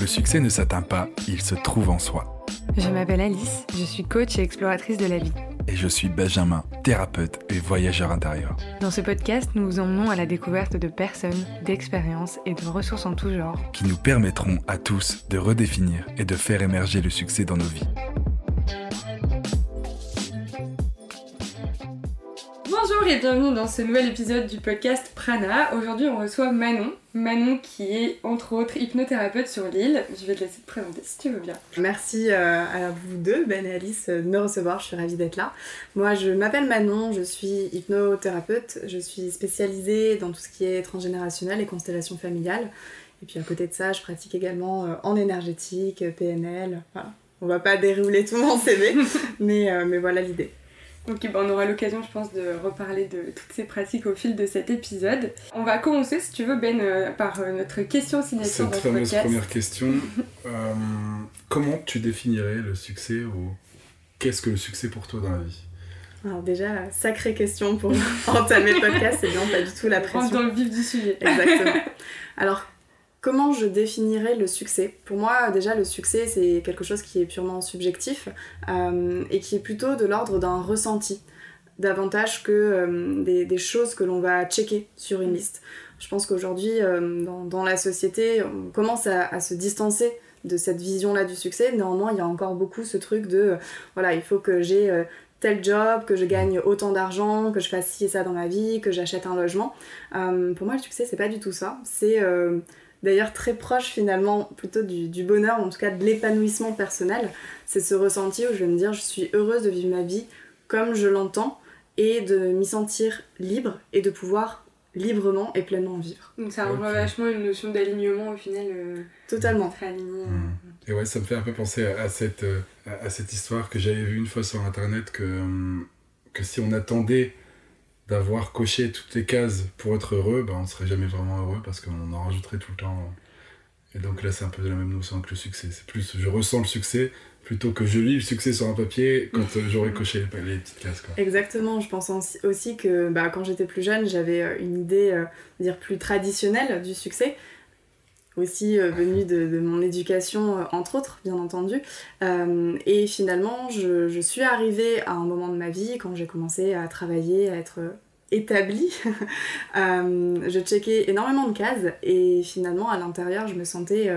Le succès ne s'atteint pas, il se trouve en soi. Je m'appelle Alice, je suis coach et exploratrice de la vie. Et je suis Benjamin, thérapeute et voyageur intérieur. Dans ce podcast, nous vous emmenons à la découverte de personnes, d'expériences et de ressources en tout genre. Qui nous permettront à tous de redéfinir et de faire émerger le succès dans nos vies. Bonjour et bienvenue dans ce nouvel épisode du podcast Prana. Aujourd'hui, on reçoit Manon. Manon qui est entre autres hypnothérapeute sur l'île. Je vais te laisser te présenter si tu veux bien. Merci euh, à vous deux, Ben et Alice, de me recevoir. Je suis ravie d'être là. Moi, je m'appelle Manon, je suis hypnothérapeute. Je suis spécialisée dans tout ce qui est transgénérationnel et constellation familiale. Et puis à côté de ça, je pratique également euh, en énergétique, PNL. Voilà. On va pas dérouler tout mon CV, mais, euh, mais voilà l'idée. Ok, on aura l'occasion, je pense, de reparler de toutes ces pratiques au fil de cet épisode. On va commencer, si tu veux, Ben, euh, par euh, notre question signature Cette fameuse première question. Euh, comment tu définirais le succès ou qu'est-ce que le succès pour toi dans la vie? Alors déjà, sacrée question pour entamer le podcast, c'est bien, pas du tout la pression. dans le vif du sujet. Exactement. Alors, Comment je définirais le succès Pour moi, déjà, le succès, c'est quelque chose qui est purement subjectif euh, et qui est plutôt de l'ordre d'un ressenti, davantage que euh, des, choses que l'on va checker sur une liste. Je pense qu'aujourd'hui, euh, dans, la société, on commence à, se distancer de cette vision-là du succès. Néanmoins, il y a encore beaucoup ce truc de, voilà, il faut que j'ai tel job, que je gagne autant d'argent, que je fasse ci et ça dans ma vie, que j'achète un logement. pour moi, le succès, c'est pas du tout ça. C'est d'ailleurs très proche finalement plutôt du, bonheur, en tout cas de l'épanouissement personnel. C'est ce ressenti où je vais me dire je suis heureuse de vivre ma vie comme je l'entends et de m'y sentir libre et de pouvoir librement et pleinement vivre. Donc ça rejoint vachement une notion d'alignement au final. Euh, Totalement. Aligné, mmh. Et ouais, ça me fait un peu penser à, cette, euh, à, cette histoire que j'avais vue une fois sur internet que, hum, que si on attendait d'avoir coché toutes les cases pour être heureux, ben, on ne serait jamais vraiment heureux parce qu'on en rajouterait tout le temps. Et donc là, c'est un peu de la même notion que le succès. C'est plus je ressens le succès plutôt que je lis le succès sur un papier quand euh, j'aurais coché les, petites cases. Quoi. Exactement, je pense aussi que bah, quand j'étais plus jeune, j'avais euh, une idée euh, dire plus traditionnelle du succès aussi venue de, mon éducation, entre autres, bien entendu. et finalement, je, je, suis arrivée à un moment de ma vie, quand j'ai commencé à travailler, à être établie, je checkais énormément de cases et finalement, à l'intérieur, je me sentais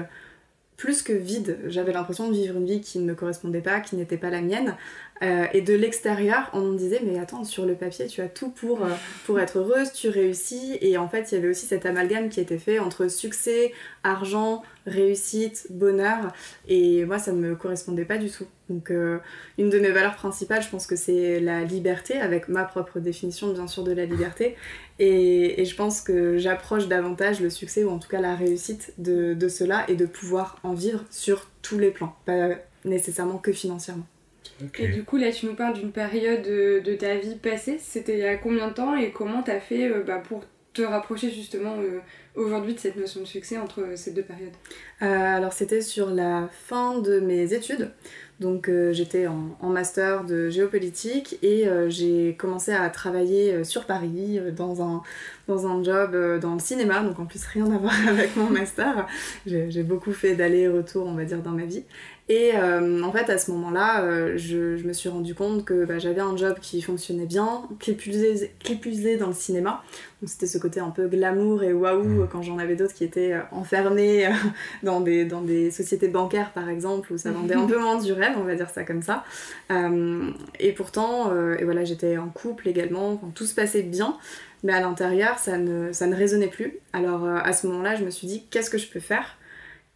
plus que vide. J'avais l'impression de vivre une vie qui ne me correspondait pas, qui n'était pas la mienne. Euh, et de l'extérieur, on me disait, mais attends, sur le papier, tu as tout pour, euh, pour être heureuse, tu réussis. Et en fait, il y avait aussi cet amalgame qui était fait entre succès, argent, réussite, bonheur. Et moi, ça ne me correspondait pas du tout. Donc, euh, une de mes valeurs principales, je pense que c'est la liberté, avec ma propre définition, bien sûr, de la liberté. Et, je pense que j'approche davantage le succès, ou en tout cas la réussite de, de cela, et de pouvoir en vivre sur tous les plans, pas nécessairement que financièrement. Et du coup, là, tu nous parles d'une période de, ta vie passée. C'était il y a combien de temps et comment tu as fait euh, bah, pour te rapprocher justement euh, aujourd'hui de cette notion de succès entre ces deux périodes? euh, Alors, c'était sur la fin de mes études. Donc, j'étais en, en, master de géopolitique et j'ai commencé à travailler sur Paris dans un, dans un job dans le cinéma. Donc, en plus, rien à voir avec mon master. J'ai beaucoup fait d'aller-retour, on va dire, dans ma vie. Et euh, en fait, à ce moment-là, euh, je, je, me suis rendu compte que bah, j'avais un job qui fonctionnait bien, qui plus dans le cinéma. Donc c'était ce côté un peu glamour et waouh mmh. quand j'en avais d'autres qui étaient euh, enfermés dans, des, dans des sociétés bancaires par exemple, où ça vendait un peu moins du rêve, on va dire ça comme ça. et pourtant, et voilà, j'étais en couple également, tout se passait bien. Mais à l'intérieur, ça ne, ça ne résonnait plus. Alors à ce moment-là, je me suis dit, qu'est-ce que je peux faire?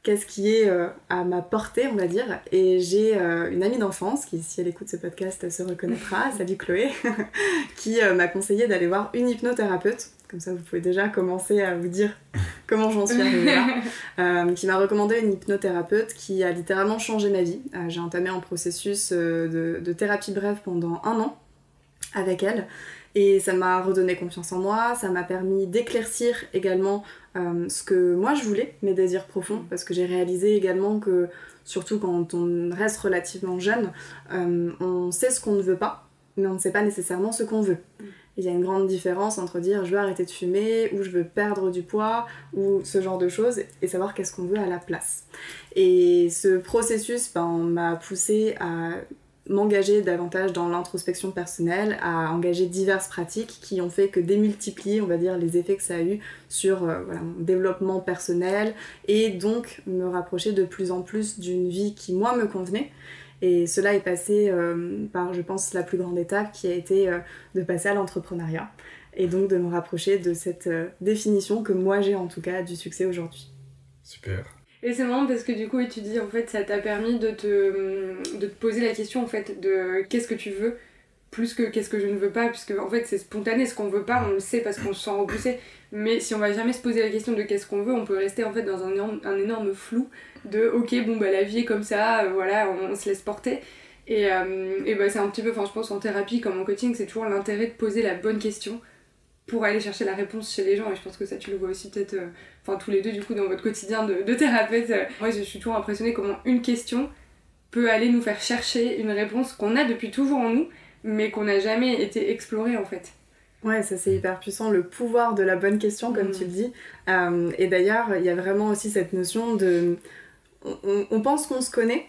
Qu'est-ce qui est euh, à ma portée, on va dire? Et j'ai euh, une amie d'enfance qui, si elle écoute ce podcast, se reconnaîtra, salut Chloé, qui euh, m'a conseillé d'aller voir une hypnothérapeute. Comme ça, vous pouvez déjà commencer à vous dire comment j'en suis arrivée là. qui m'a recommandé une hypnothérapeute qui a littéralement changé ma vie. j'ai entamé un processus de, de thérapie brève pendant un an avec elle. Et ça m'a redonné confiance en moi, ça m'a permis d'éclaircir également euh, ce que moi je voulais, mes désirs profonds, parce que j'ai réalisé également que, surtout quand on reste relativement jeune, euh, on sait ce qu'on ne veut pas, mais on ne sait pas nécessairement ce qu'on veut. Il y a une grande différence entre dire je veux arrêter de fumer ou je veux perdre du poids ou ce genre de choses et savoir qu'est-ce qu'on veut à la place. Et ce processus ben, m'a poussé à m'engager davantage dans l'introspection personnelle, à engager diverses pratiques qui ont fait que démultiplier, on va dire, les effets que ça a eu sur euh, mon développement personnel et donc me rapprocher de plus en plus d'une vie qui, moi, me convenait. Et cela est passé euh, par, je pense, la plus grande étape qui a été euh, de passer à l'entrepreneuriat et donc de me rapprocher de cette définition que moi j'ai en tout cas du succès aujourd'hui. Super. Et c'est marrant parce que du coup, tu dis en fait, ça t'a permis de te, de te poser la question en fait de qu'est-ce que tu veux plus que qu'est-ce que je ne veux pas, puisque en fait c'est spontané, ce qu'on veut pas, on le sait parce qu'on se sent repoussé. Mais si on va jamais se poser la question de qu'est-ce qu'on veut, on peut rester en fait dans un énorme, un énorme flou de ok, bon bah la vie est comme ça, euh, voilà, on, se laisse porter. Et, euh, et bah, c'est un petit peu, enfin je pense en thérapie comme en coaching, c'est toujours l'intérêt de poser la bonne question pour aller chercher la réponse chez les gens. Et je pense que ça, tu le vois aussi peut-être, euh, enfin tous les deux du coup, dans votre quotidien de, de thérapeute. Moi, je suis toujours impressionnée comment une question peut aller nous faire chercher une réponse qu'on a depuis toujours en nous, mais qu'on n'a jamais été explorée en fait. Ouais, ça c'est hyper puissant, le pouvoir de la bonne question, comme mm. tu le dis. Euh, et d'ailleurs, il y a vraiment aussi cette notion de. on pense qu'on se connaît,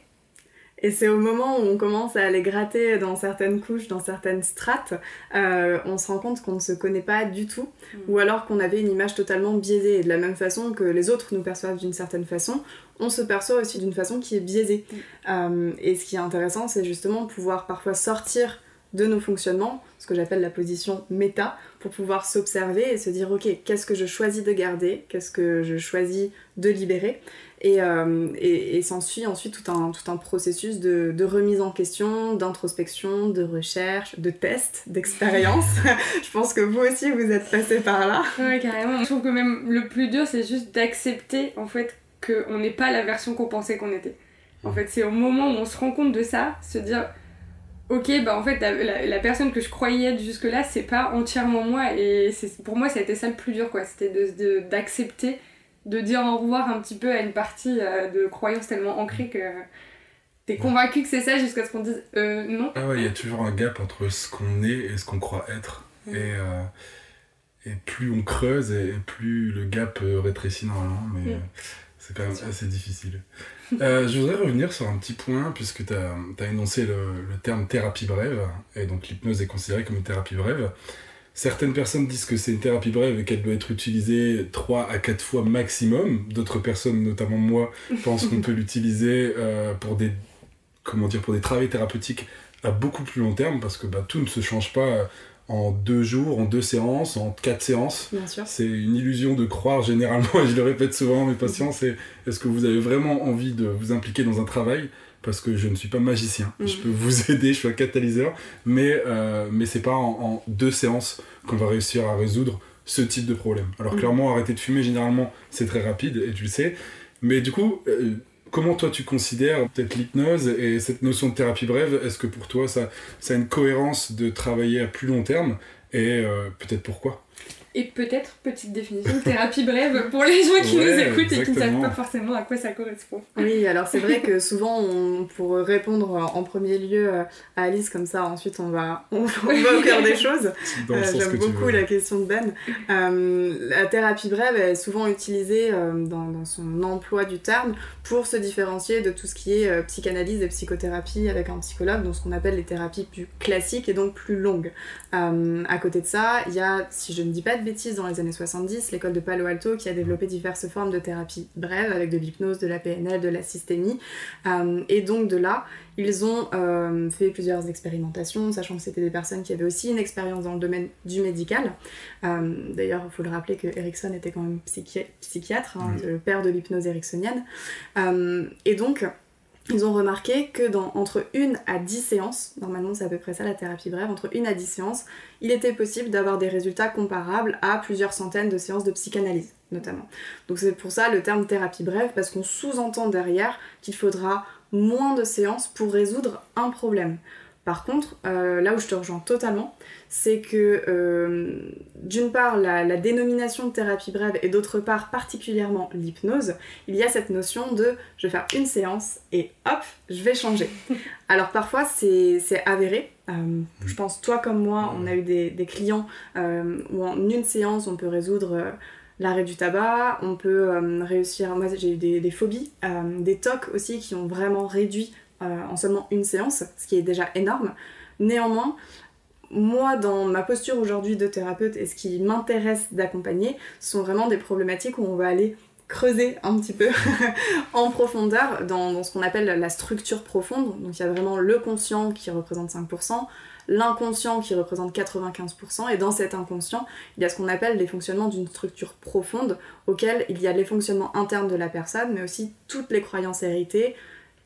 et c'est au moment où on commence à aller gratter dans certaines couches, dans certaines strates, euh, on se rend compte qu'on ne se connaît pas du tout, mm. ou alors qu'on avait une image totalement biaisée. Et de la même façon que les autres nous perçoivent d'une certaine façon, on se perçoit aussi d'une façon qui est biaisée. Mm. Euh, et ce qui est intéressant, c'est justement pouvoir parfois sortir de nos fonctionnements, ce que j'appelle la position méta, pour pouvoir s'observer et se dire ok, qu'est-ce que je choisis de garder, qu'est-ce que je choisis de libérer, et, euh, et, s'ensuit ensuite tout un, tout un processus de, de remise en question, d'introspection, de recherche, de test, d'expérience. je pense que vous aussi vous êtes passé par là. Ouais, carrément. Je trouve que même le plus dur, c'est juste d'accepter en fait qu'on n'est pas la version qu'on pensait qu'on était. En fait, c'est au moment où on se rend compte de ça, se dire ok, bah en fait, la, la, personne que je croyais être jusque-là, c'est pas entièrement moi. Et pour moi, ça a été ça le plus dur, quoi. C'était d'accepter de dire au revoir un petit peu à une partie euh, de croyances tellement ancrées que t'es convaincu que c'est ça jusqu'à ce qu'on dise euh, non. Ah ouais, il y a toujours un gap entre ce qu'on est et ce qu'on croit être. Et, euh, et plus on creuse et plus le gap rétrécit normalement, mais c'est quand même assez difficile. Je voudrais revenir sur un petit point, puisque tu as, énoncé le, terme thérapie brève, et donc l'hypnose est considérée comme une thérapie brève. Certaines personnes disent que c'est une thérapie brève et qu'elle doit être utilisée 3 à 4 fois maximum. D'autres personnes, notamment moi, pensent qu'on peut l'utiliser euh, pour des comment des travaux thérapeutiques à beaucoup plus long terme parce que bah, tout ne se change pas euh, en deux jours, en deux séances, en quatre séances. C'est une illusion de croire généralement, et je le répète souvent à mes patients, c'est est-ce que vous avez vraiment envie de vous impliquer dans un travail? Parce que je ne suis pas magicien. Mm. Je peux vous aider, je suis un catalyseur, mais, euh, mais c'est pas en, deux séances qu'on va réussir à résoudre ce type de problème. Alors mm. clairement, arrêter de fumer, généralement, c'est très rapide, et tu le sais. Mais du coup, euh, comment toi tu considères peut-être l'hypnose et cette notion de thérapie brève Est-ce que pour toi, ça, ça a une cohérence de travailler à plus long terme Et euh, peut-être pourquoi? Et peut-être, petite définition, thérapie brève pour les gens qui nous écoutent et qui ne savent pas forcément à quoi ça correspond. Oui, alors c'est vrai que souvent, on, pour répondre en premier lieu à Alice, comme ça, ensuite on va, on, va au cœur des choses. Euh, j'aime beaucoup la question de Ben. Euh, la thérapie brève est souvent utilisée euh, dans, dans, son emploi du terme pour se différencier de tout ce qui est psychanalyse et psychothérapie avec un psychologue, donc ce qu'on appelle les thérapies plus classiques et donc plus longues. à côté de ça, il y a, si je ne dis pas bêtises, dans les années 70, l'école de Palo Alto qui a développé diverses formes de thérapie brève avec de l'hypnose, de la PNL, de la systémie. Euh, et donc de là, ils ont euh, fait plusieurs expérimentations, sachant que c'était des personnes qui avaient aussi une expérience dans le domaine du médical. Euh, d'ailleurs, il faut le rappeler que Erickson était quand même psychiatre, hein, le père de l'hypnose ericksonienne. et donc, ils ont remarqué que dans entre une à 10 séances, normalement c'est à peu près ça la thérapie brève, entre une à 10 séances, il était possible d'avoir des résultats comparables à plusieurs centaines de séances de psychanalyse notamment. Donc c'est pour ça le terme thérapie brève, parce qu'on sous-entend derrière qu'il faudra moins de séances pour résoudre un problème. Par contre, euh, là où je te rejoins totalement, c'est que euh, d'une part la, dénomination de thérapie brève et d'autre part particulièrement l'hypnose, il y a cette notion de je vais faire une séance et hop, je vais changer. Alors parfois c'est avéré. Euh, je pense toi comme moi, on a eu des, clients où en une séance on peut résoudre l'arrêt du tabac, on peut réussir, moi j'ai eu des, des phobies, des tocs aussi qui ont vraiment réduit euh, en seulement une séance, ce qui est déjà énorme. Néanmoins, moi, dans ma posture aujourd'hui de thérapeute et ce qui m'intéresse d'accompagner, sont vraiment des problématiques où on va aller creuser un petit peu en profondeur dans, ce qu'on appelle la structure profonde. Donc il y a vraiment le conscient qui représente 5%, l'inconscient qui représente 95%, et dans cet inconscient, il y a ce qu'on appelle les fonctionnements d'une structure profonde, auquel il y a les fonctionnements internes de la personne, mais aussi toutes les croyances héritées,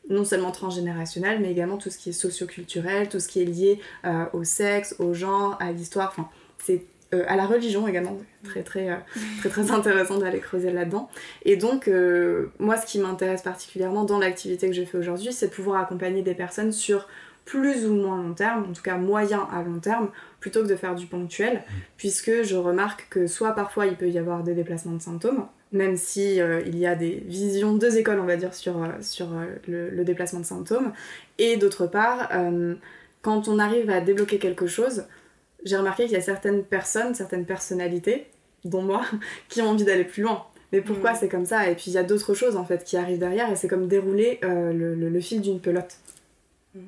non seulement transgénérationnel, mais également tout ce qui est socioculturel, tout ce qui est lié euh, au sexe, au genre, à l'histoire, enfin, c'est euh, à la religion également, très très, euh, très, très intéressant d'aller creuser là-dedans. Et donc, moi, ce qui m'intéresse particulièrement dans l'activité que je fais aujourd'hui, c'est de pouvoir accompagner des personnes sur plus ou moins long terme, en tout cas moyen à long terme, plutôt que de faire du ponctuel, puisque je remarque que soit parfois il peut y avoir des déplacements de symptômes, même si euh, il y a des visions, deux écoles on va dire sur, euh, sur euh, le, déplacement de symptômes, et d'autre part, quand on arrive à débloquer quelque chose, j'ai remarqué qu'il y a certaines personnes, certaines personnalités, dont moi, qui ont envie d'aller plus loin. Mais pourquoi mm. c'est comme ça? Et puis il y a d'autres choses en fait qui arrivent derrière, et c'est comme dérouler le, le, fil d'une pelote.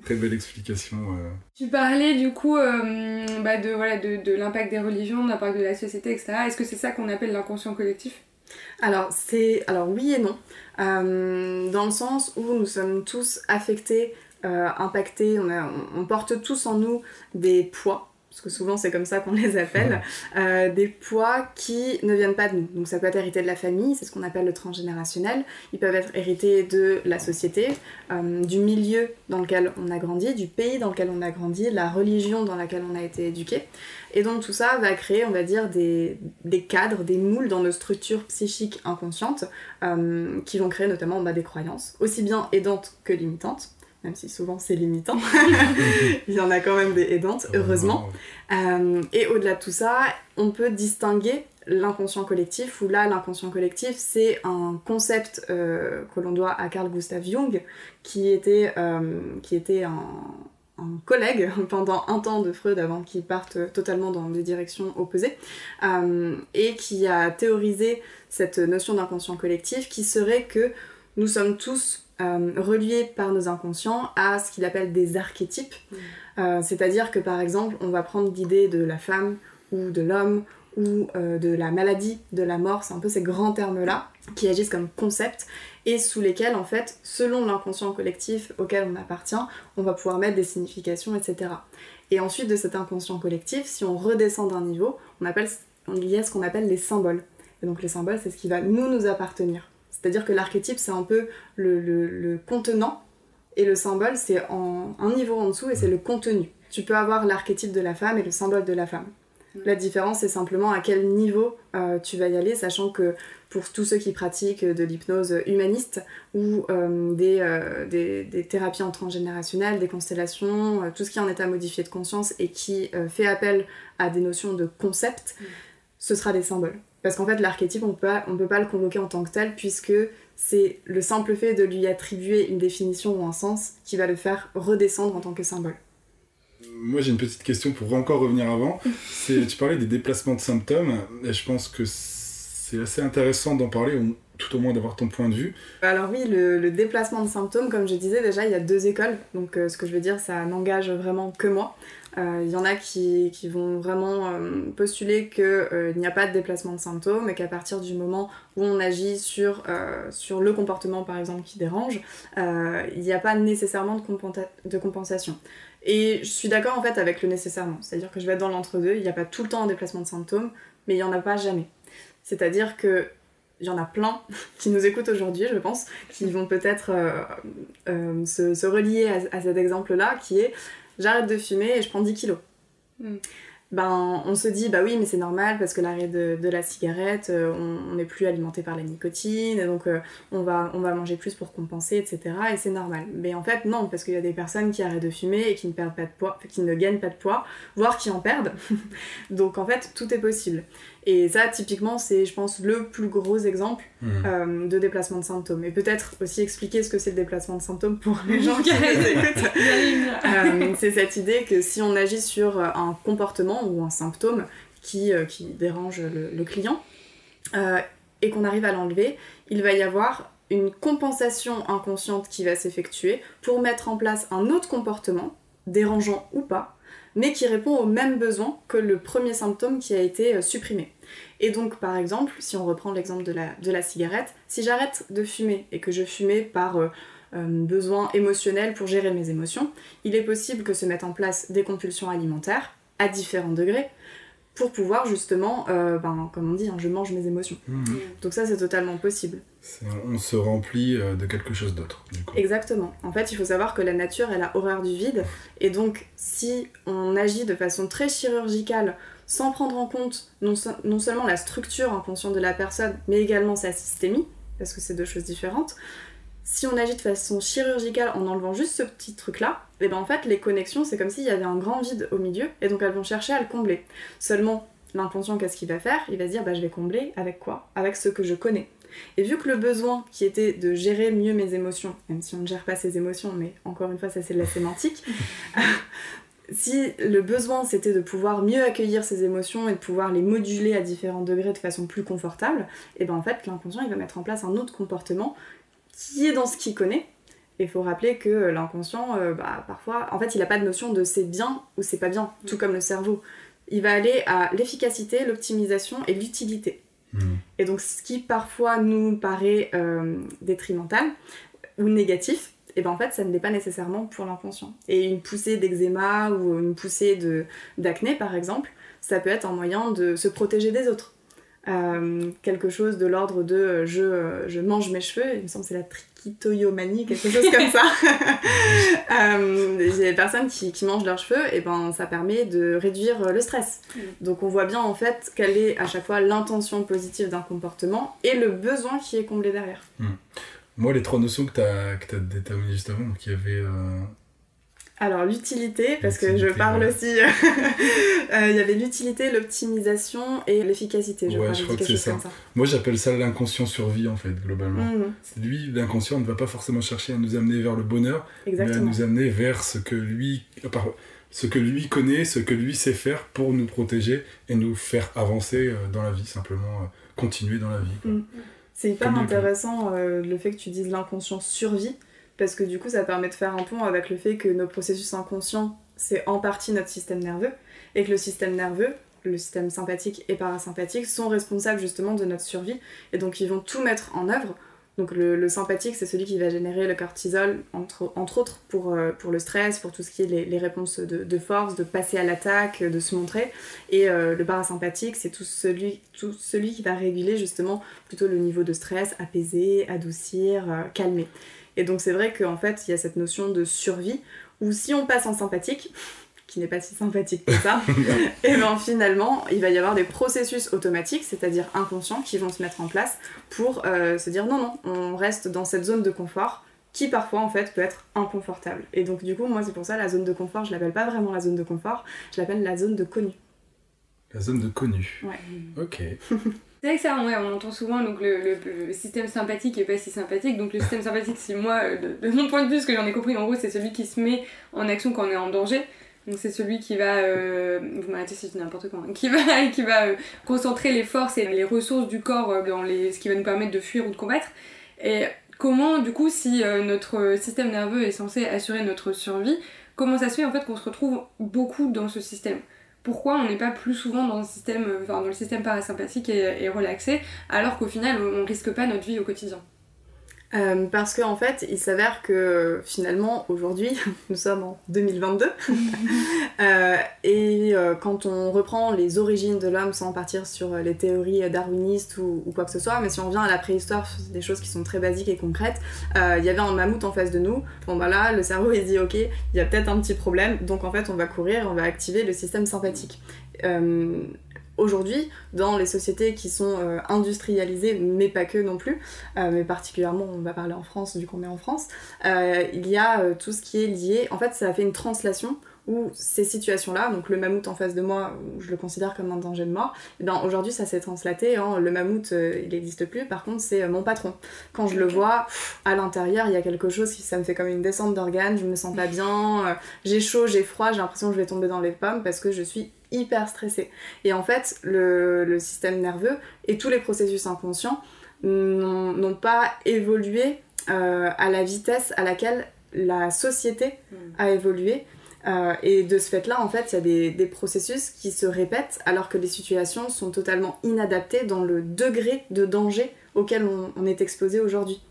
Très belle explication. Tu parlais du coup bah, de, voilà, de, de l'impact des religions, de l'impact de la société, etc. Est-ce que c'est ça qu'on appelle l'inconscient collectif? Alors, c'est. Alors, oui et non. Euh, dans le sens où nous sommes tous affectés, euh, impactés, on, on, porte tous en nous des poids parce que souvent c'est comme ça qu'on les appelle, euh, des poids qui ne viennent pas de nous. Donc ça peut être hérité de la famille, c'est ce qu'on appelle le transgénérationnel. Ils peuvent être hérités de la société, euh, du milieu dans lequel on a grandi, du pays dans lequel on a grandi, la religion dans laquelle on a été éduqué. Et donc tout ça va créer, on va dire, des, cadres, des moules dans nos structures psychiques inconscientes euh, qui vont créer notamment bah, des croyances, aussi bien aidantes que limitantes même si souvent c'est limitant. Il y en a quand même des aidantes, heureusement. Euh, et au-delà de tout ça, on peut distinguer l'inconscient collectif, où là, l'inconscient collectif, c'est un concept euh, que l'on doit à Carl Gustav Jung, qui était, euh, qui était un, un, collègue pendant un temps de Freud avant qu'il parte totalement dans des directions opposées, et qui a théorisé cette notion d'inconscient collectif qui serait que nous sommes tous euh, reliés par nos inconscients à ce qu'il appelle des archétypes. Mm. Euh, c'est-à-dire que par exemple, on va prendre l'idée de la femme ou de l'homme ou euh, de la maladie, de la mort, c'est un peu ces grands termes-là qui agissent comme concepts et sous lesquels, en fait, selon l'inconscient collectif auquel on appartient, on va pouvoir mettre des significations, etc. Et ensuite de cet inconscient collectif, si on redescend d'un niveau, on appelle, il y a ce qu'on appelle les symboles. Et donc les symboles, c'est ce qui va nous nous appartenir. C'est-à-dire que l'archétype, c'est un peu le, contenant, et le symbole, c'est un niveau en dessous, et c'est le contenu. Tu peux avoir l'archétype de la femme et le symbole de la femme. Mm. La différence, c'est simplement à quel niveau euh, tu vas y aller, sachant que pour tous ceux qui pratiquent de l'hypnose humaniste ou euh, euh, des, des, thérapies en transgénérationnel, des constellations, tout ce qui est en état modifié de conscience et qui fait appel à des notions de concept, mm. ce sera des symboles. Parce qu'en fait, l'archétype, on ne peut pas le convoquer en tant que tel, puisque c'est le simple fait de lui attribuer une définition ou un sens qui va le faire redescendre en tant que symbole. Moi, j'ai une petite question pour encore revenir avant. tu parlais des déplacements de symptômes, et je pense que c'est assez intéressant d'en parler, ou tout au moins d'avoir ton point de vue. Alors oui, le, déplacement de symptômes, comme je disais déjà, il y a deux écoles. Donc euh, ce que je veux dire, ça n'engage vraiment que moi. Euh, il y en a qui, vont vraiment euh, postuler qu'il euh, n'y a pas de déplacement de symptômes et qu'à partir du moment où on agit sur, sur le comportement par exemple qui dérange, il n'y a pas nécessairement de, de compensation. Et je suis d'accord en fait avec le nécessairement, c'est-à-dire que je vais être dans l'entre-deux, il n'y a pas tout le temps un déplacement de symptômes, mais il n'y en a pas jamais. C'est-à-dire que il y en a plein qui nous écoutent aujourd'hui, je pense, qui vont peut-être se, relier à, à, cet exemple-là, qui est j'arrête de fumer et je prends 10 kilos. Mm. ben, on se dit, bah oui, mais c'est normal parce que l'arrêt de, de, la cigarette, euh, on n'est plus alimenté par la nicotine, donc euh, on, va, on va manger plus pour compenser, etc. Et c'est normal. Mais en fait, non, parce qu'il y a des personnes qui arrêtent de fumer et qui ne perdent pas de poids, qui ne gagnent pas de poids, voire qui en perdent. donc en fait, tout est possible. Et ça, typiquement, c'est, je pense, le plus gros exemple mmh. euh, de déplacement de symptômes. Et peut-être aussi expliquer ce que c'est le déplacement de symptômes pour les gens qui écoutent. euh, c'est cette idée que si on agit sur un comportement ou un symptôme qui, euh, qui dérange le, le client, euh, et qu'on arrive à l'enlever, il va y avoir une compensation inconsciente qui va s'effectuer pour mettre en place un autre comportement, dérangeant ou pas, mais qui répond aux mêmes besoins que le premier symptôme qui a été euh, supprimé. Et donc, par exemple, si on reprend l'exemple de la, cigarette, si j'arrête de fumer et que je fumais par euh, euh, besoin émotionnel pour gérer mes émotions, il est possible que se mettent en place des compulsions alimentaires à différents degrés pour pouvoir justement, euh, ben, comme on dit, hein, je mange mes émotions. Mmh. Donc ça, c'est totalement possible. On se remplit euh, de quelque chose d'autre. Exactement. En fait, il faut savoir que la nature, elle a horreur du vide. Et donc, si on agit de façon très chirurgicale, sans prendre en compte non, non seulement la structure inconsciente de la personne, mais également sa systémie, parce que c'est deux choses différentes, si on agit de façon chirurgicale en enlevant juste ce petit truc-là, et ben en fait les connexions c'est comme s'il y avait un grand vide au milieu et donc elles vont chercher à le combler. Seulement l'inconscient qu'est-ce qu'il va faire? Il va se dire bah je vais combler avec quoi? Avec ce que je connais. Et vu que le besoin qui était de gérer mieux mes émotions, même si on ne gère pas ses émotions, mais encore une fois ça c'est de la sémantique, si le besoin c'était de pouvoir mieux accueillir ses émotions et de pouvoir les moduler à différents degrés de façon plus confortable, et ben en fait l'inconscient va mettre en place un autre comportement qui est dans ce qu'il connaît. Et il faut rappeler que l'inconscient, euh, bah, parfois, en fait, il n'a pas de notion de c'est bien ou c'est pas bien, tout comme le cerveau. Il va aller à l'efficacité, l'optimisation et l'utilité. Mmh. Et donc, ce qui parfois nous paraît euh, détrimental ou négatif, et ben en fait, ça ne l'est pas nécessairement pour l'inconscient. Et une poussée d'eczéma ou une poussée d'acné, par exemple, ça peut être un moyen de se protéger des autres. Euh, quelque chose de l'ordre de euh, je, euh, je, mange mes cheveux, il me semble que c'est la trichitoyomanie, quelque chose comme ça. euh, des personnes qui, qui, mangent leurs cheveux, et ben ça permet de réduire le stress. Mm. Donc on voit bien en fait quelle est à chaque fois l'intention positive d'un comportement et le besoin qui est comblé derrière. Mm. Moi, les trois notions que tu as, que as déterminées juste avant, donc il y avait alors l'utilité, parce que je parle aussi, euh, il y avait l'utilité, l'optimisation et l'efficacité. Je ouais, crois, je crois que c'est ça. ça. Moi j'appelle ça l'inconscient survie en fait, globalement. Mmh. Lui, l'inconscient ne va pas forcément chercher à nous amener vers le bonheur, Exactement. mais à nous amener vers ce que lui, ce que lui connaît, ce que lui sait faire pour nous protéger et nous faire avancer euh, dans la vie, simplement euh, continuer dans la vie. Mmh. C'est hyper Comme intéressant le fait que tu dises l'inconscient survie parce que du coup ça permet de faire un pont avec le fait que nos processus inconscients c'est en partie notre système nerveux et que le système nerveux le système sympathique et parasympathique sont responsables justement de notre survie et donc ils vont tout mettre en œuvre. Donc le, sympathique c'est celui qui va générer le cortisol entre, autres pour, euh, pour le stress pour tout ce qui est les, réponses de, de, force de passer à l'attaque de se montrer. Et euh, le parasympathique c'est tout celui, tout celui qui va réguler justement plutôt le niveau de stress apaiser adoucir euh, calmer et donc c'est vrai qu'en fait, il y a cette notion de survie, où si on passe en sympathique, qui n'est pas si sympathique que ça, et bien finalement, il va y avoir des processus automatiques, c'est-à-dire inconscients, qui vont se mettre en place pour euh, se dire non, non, on reste dans cette zone de confort qui parfois en fait peut être inconfortable. Et donc du coup, moi c'est pour ça la zone de confort, je l'appelle pas vraiment la zone de confort, je l'appelle la zone de connu. La zone de connu. Ouais. Ok. C'est vrai ça, ouais, on entend souvent donc le, système sympathique et pas si sympathique. Donc le système sympathique, si moi, euh, de, mon point de vue, ce que j'en ai compris, en gros, c'est celui qui se met en action quand on est en danger. Donc c'est celui qui va, euh, vous m'arrêtez si je dis n'importe quoi, hein, qui va, qui va euh, concentrer les forces et les ressources du corps dans les, ce qui va nous permettre de fuir ou de combattre. Et comment, du coup, si notre système nerveux est censé assurer notre survie, comment ça se fait en fait qu'on se retrouve beaucoup dans ce système? Pourquoi on n'est pas plus souvent dans, le système parasympathique et, relaxé, alors qu'au final, on risque pas notre vie au quotidien Euh, parce qu'en en fait, il s'avère que finalement, aujourd'hui, nous sommes en 2022, euh, et euh, quand on reprend les origines de l'homme sans partir sur les théories darwinistes ou, quoi que ce soit, mais si on vient à la préhistoire, des choses qui sont très basiques et concrètes, il y avait un mammouth en face de nous, bon bah là, le cerveau il dit ok, il y a peut-être un petit problème, donc en fait on va courir, on va activer le système sympathique aujourd'hui, dans les sociétés qui sont euh, industrialisées, mais pas que non plus, euh, mais particulièrement, on va parler en France, du qu'on est en France, euh, il y a tout ce qui est lié. En fait, ça a fait une translation où ces situations-là, donc le mammouth en face de moi, je le considère comme un danger de mort, et eh aujourd'hui ça s'est translaté en le mammouth il n'existe plus, par contre c'est mon patron. Quand je le vois, à l'intérieur il y a quelque chose qui ça me fait comme une descente d'organes, je me sens pas bien, j'ai chaud, j'ai froid, j'ai l'impression que je vais tomber dans les pommes parce que je suis hyper stressé. Et en fait, le, système nerveux et tous les processus inconscients n'ont pas évolué euh, à la vitesse à laquelle la société hmm. a évolué. Euh, et de ce fait-là, en fait, il y a des, processus qui se répètent alors que les situations sont totalement inadaptées dans le degré de danger auquel on, est exposé aujourd'hui.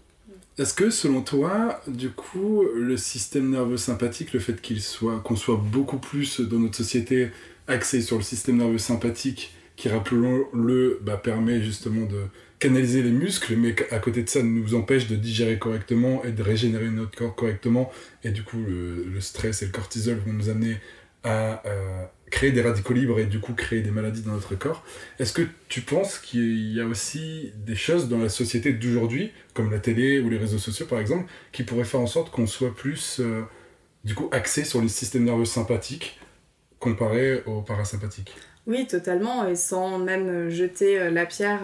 Est-ce que selon toi, du coup, le système nerveux sympathique, le fait qu'il soit, qu'on soit beaucoup plus dans notre société axé sur le système nerveux sympathique qui, rappelons-le, bah, permet justement de canaliser les muscles, mais à côté de ça nous empêche de digérer correctement et de régénérer notre corps correctement. Et du coup, le, stress et le cortisol vont nous amener à créer des radicaux libres et du coup créer des maladies dans notre corps. Est-ce que tu penses qu'il y a aussi des choses dans la société d'aujourd'hui, comme la télé ou les réseaux sociaux par exemple, qui pourraient faire en sorte qu'on soit plus euh, du coup axé sur le système nerveux sympathique comparé au parasympathique. Oui, totalement, et sans même jeter euh, la pierre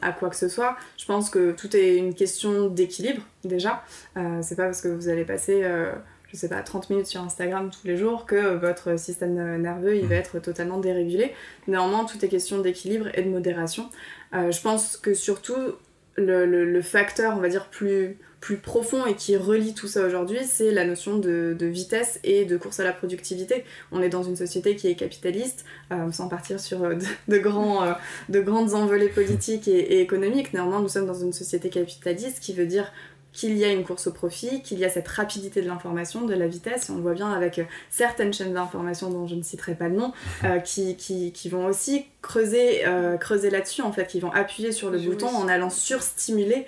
à, quoi que ce soit. Je pense que tout est une question d'équilibre, déjà. Euh, c'est pas parce que vous allez passer, euh, je sais pas, 30 minutes sur Instagram tous les jours que votre système nerveux, il va mmh. être totalement dérégulé. Néanmoins, tout est question d'équilibre et de modération. je pense que surtout, le, le, facteur, on va dire, plus plus profond et qui relie tout ça aujourd'hui, c'est la notion de, vitesse et de course à la productivité. On est dans une société qui est capitaliste, euh, sans partir sur euh, de, grands, euh, de grandes envolées politiques et, et économiques. Néanmoins, nous sommes dans une société capitaliste qui veut dire qu'il y a une course au profit, qu'il y a cette rapidité de l'information, de la vitesse, et on le voit bien avec euh, certaines chaînes d'information dont je ne citerai pas le nom, euh, qui, qui, qui, vont aussi creuser, euh, creuser là-dessus, en fait, qui vont appuyer sur le bouton en allant surstimuler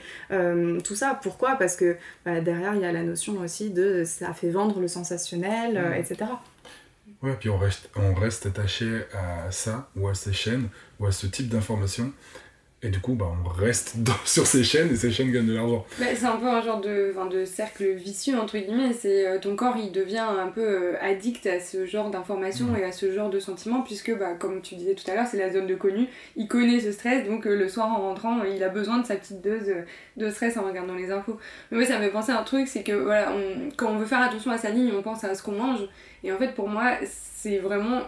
tout ça. Pourquoi? Parce que bah, derrière, il y a la notion aussi de ça fait vendre le sensationnel, etc. Ouais, puis on reste, on reste attaché à ça, ou à ces chaînes, ou à ce type d'information. Et du coup, bah, on reste sur ces chaînes et ces chaînes gagnent de l'argent. Bah, c'est un peu un genre de, de cercle vicieux, entre guillemets. C'est euh, ton corps, il devient un peu euh, addict à ce genre d'informations et à ce genre de sentiments, puisque, bah, comme tu disais tout à l'heure, c'est la zone de connu. Il connaît ce stress, donc euh, le soir en rentrant, il a besoin de sa petite dose de stress en regardant les infos. Mais moi, ça me fait penser à un truc, c'est que voilà, quand on veut faire attention à sa ligne, on pense à ce qu'on mange. Et en fait, pour moi, c'est vraiment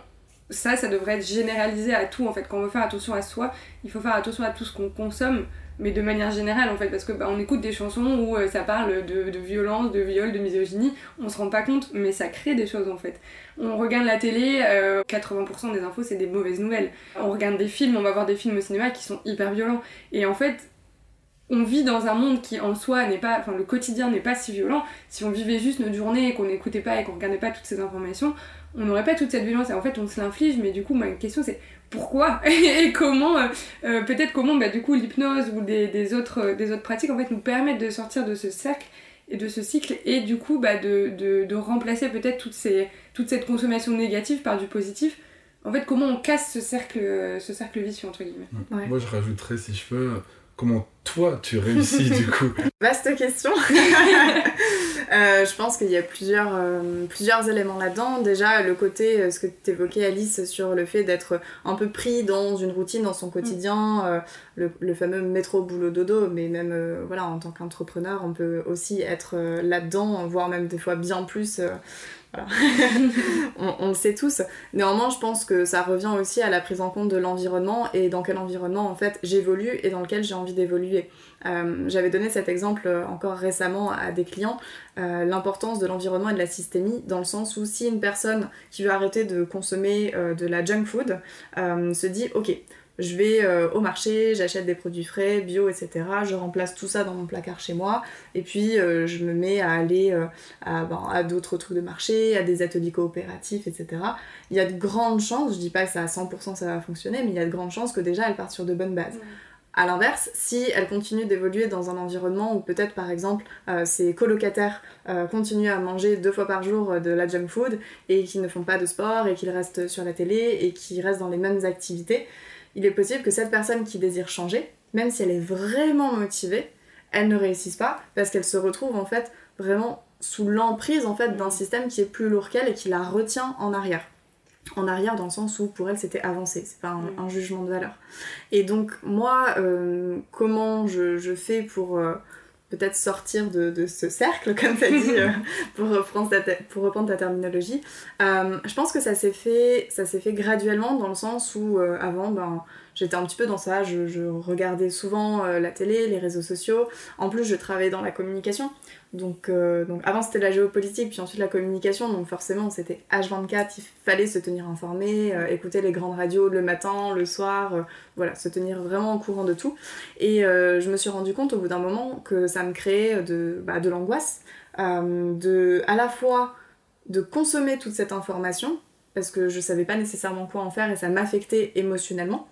ça, ça devrait être généralisé à tout en fait. Quand on veut faire attention à soi, il faut faire attention à tout ce qu'on consomme, mais de manière générale en fait, parce que bah, on écoute des chansons où euh, ça parle de, violence, de viol, de misogynie, on se rend pas compte, mais ça crée des choses en fait. On regarde la télé, 80% euh, des infos c'est des mauvaises nouvelles. On regarde des films, on va voir des films au cinéma qui sont hyper violents. Et en fait, on vit dans un monde qui en soi n'est pas, enfin le quotidien n'est pas si violent. Si on vivait juste notre journée et qu'on n'écoutait pas et qu'on regardait pas toutes ces informations, on n'aurait pas toute cette violence. Et en fait on se l'inflige mais du coup ma question c'est pourquoi et comment euh, euh, peut-être comment bah, du coup l'hypnose ou des, autres, euh, des autres pratiques en fait nous permettent de sortir de ce cercle et de ce cycle et du coup bah, de, remplacer peut-être toute, toute cette consommation négative par du positif. En fait comment on casse ce cercle ce cercle vicieux entre guillemets. Moi je rajouterais si je peux Comment toi tu réussis du coup Vaste question. Euh, je pense qu'il y a plusieurs, euh, plusieurs éléments là-dedans. Déjà, le côté, euh, ce que tu évoquais Alice, sur le fait d'être un peu pris dans une routine, dans son quotidien, le, le, fameux métro boulot dodo, mais même voilà, en tant qu'entrepreneur, on peut aussi être là-dedans, voire même des fois bien plus on, le sait tous. Néanmoins, je pense que ça revient aussi à la prise en compte de l'environnement et dans quel environnement en fait j'évolue et dans lequel j'ai envie d'évoluer. Euh, j'avais donné cet exemple euh, encore récemment à des clients, euh, l'importance de l'environnement et de la systémie, dans le sens où si une personne qui veut arrêter de consommer de la junk food se dit ok, je vais euh, au marché, j'achète des produits frais, bio, etc. Je remplace tout ça dans mon placard chez moi. Et puis, euh, je me mets à aller euh, à, ben, à d'autres trucs de marché, à des ateliers coopératifs, etc. Il y a de grandes chances, je dis pas que ça à 100% ça va fonctionner, mais il y a de grandes chances que déjà elle parte sur de bonnes bases. A l'inverse, si elle continue d'évoluer dans un environnement où peut-être par exemple ses colocataires continuent à manger deux fois par jour de la junk food et qui ne font pas de sport et qu'ils restent sur la télé et qui restent dans les mêmes activités, il est possible que cette personne qui désire changer, même si elle est vraiment motivée, elle ne réussisse pas parce qu'elle se retrouve en fait vraiment sous l'emprise en fait d'un système qui est plus lourd qu'elle et qui la retient en arrière. En arrière dans le sens où pour elle c'était avancé, c'est pas un, un, jugement de valeur. Et donc moi, euh, comment je, je, fais pour euh, peut-être sortir de, ce cercle, comme tu as dit, euh, pour, reprendre ta, pour reprendre ta terminologie. Euh, je pense que ça s'est fait, ça fait graduellement dans le sens où euh, avant, ben, j'étais un petit peu dans ça, je, je regardais souvent la télé, les réseaux sociaux. En plus, je travaillais dans la communication. Donc, euh, donc avant, c'était la géopolitique, puis ensuite la communication. Donc forcément, c'était H24, il fallait se tenir informé, euh, écouter les grandes radios le matin, le soir, euh, voilà, se tenir vraiment au courant de tout. Et je me suis rendu compte au bout d'un moment que ça me créait de, bah, de l'angoisse, de à la fois de consommer toute cette information, parce que je savais pas nécessairement quoi en faire et ça m'affectait émotionnellement.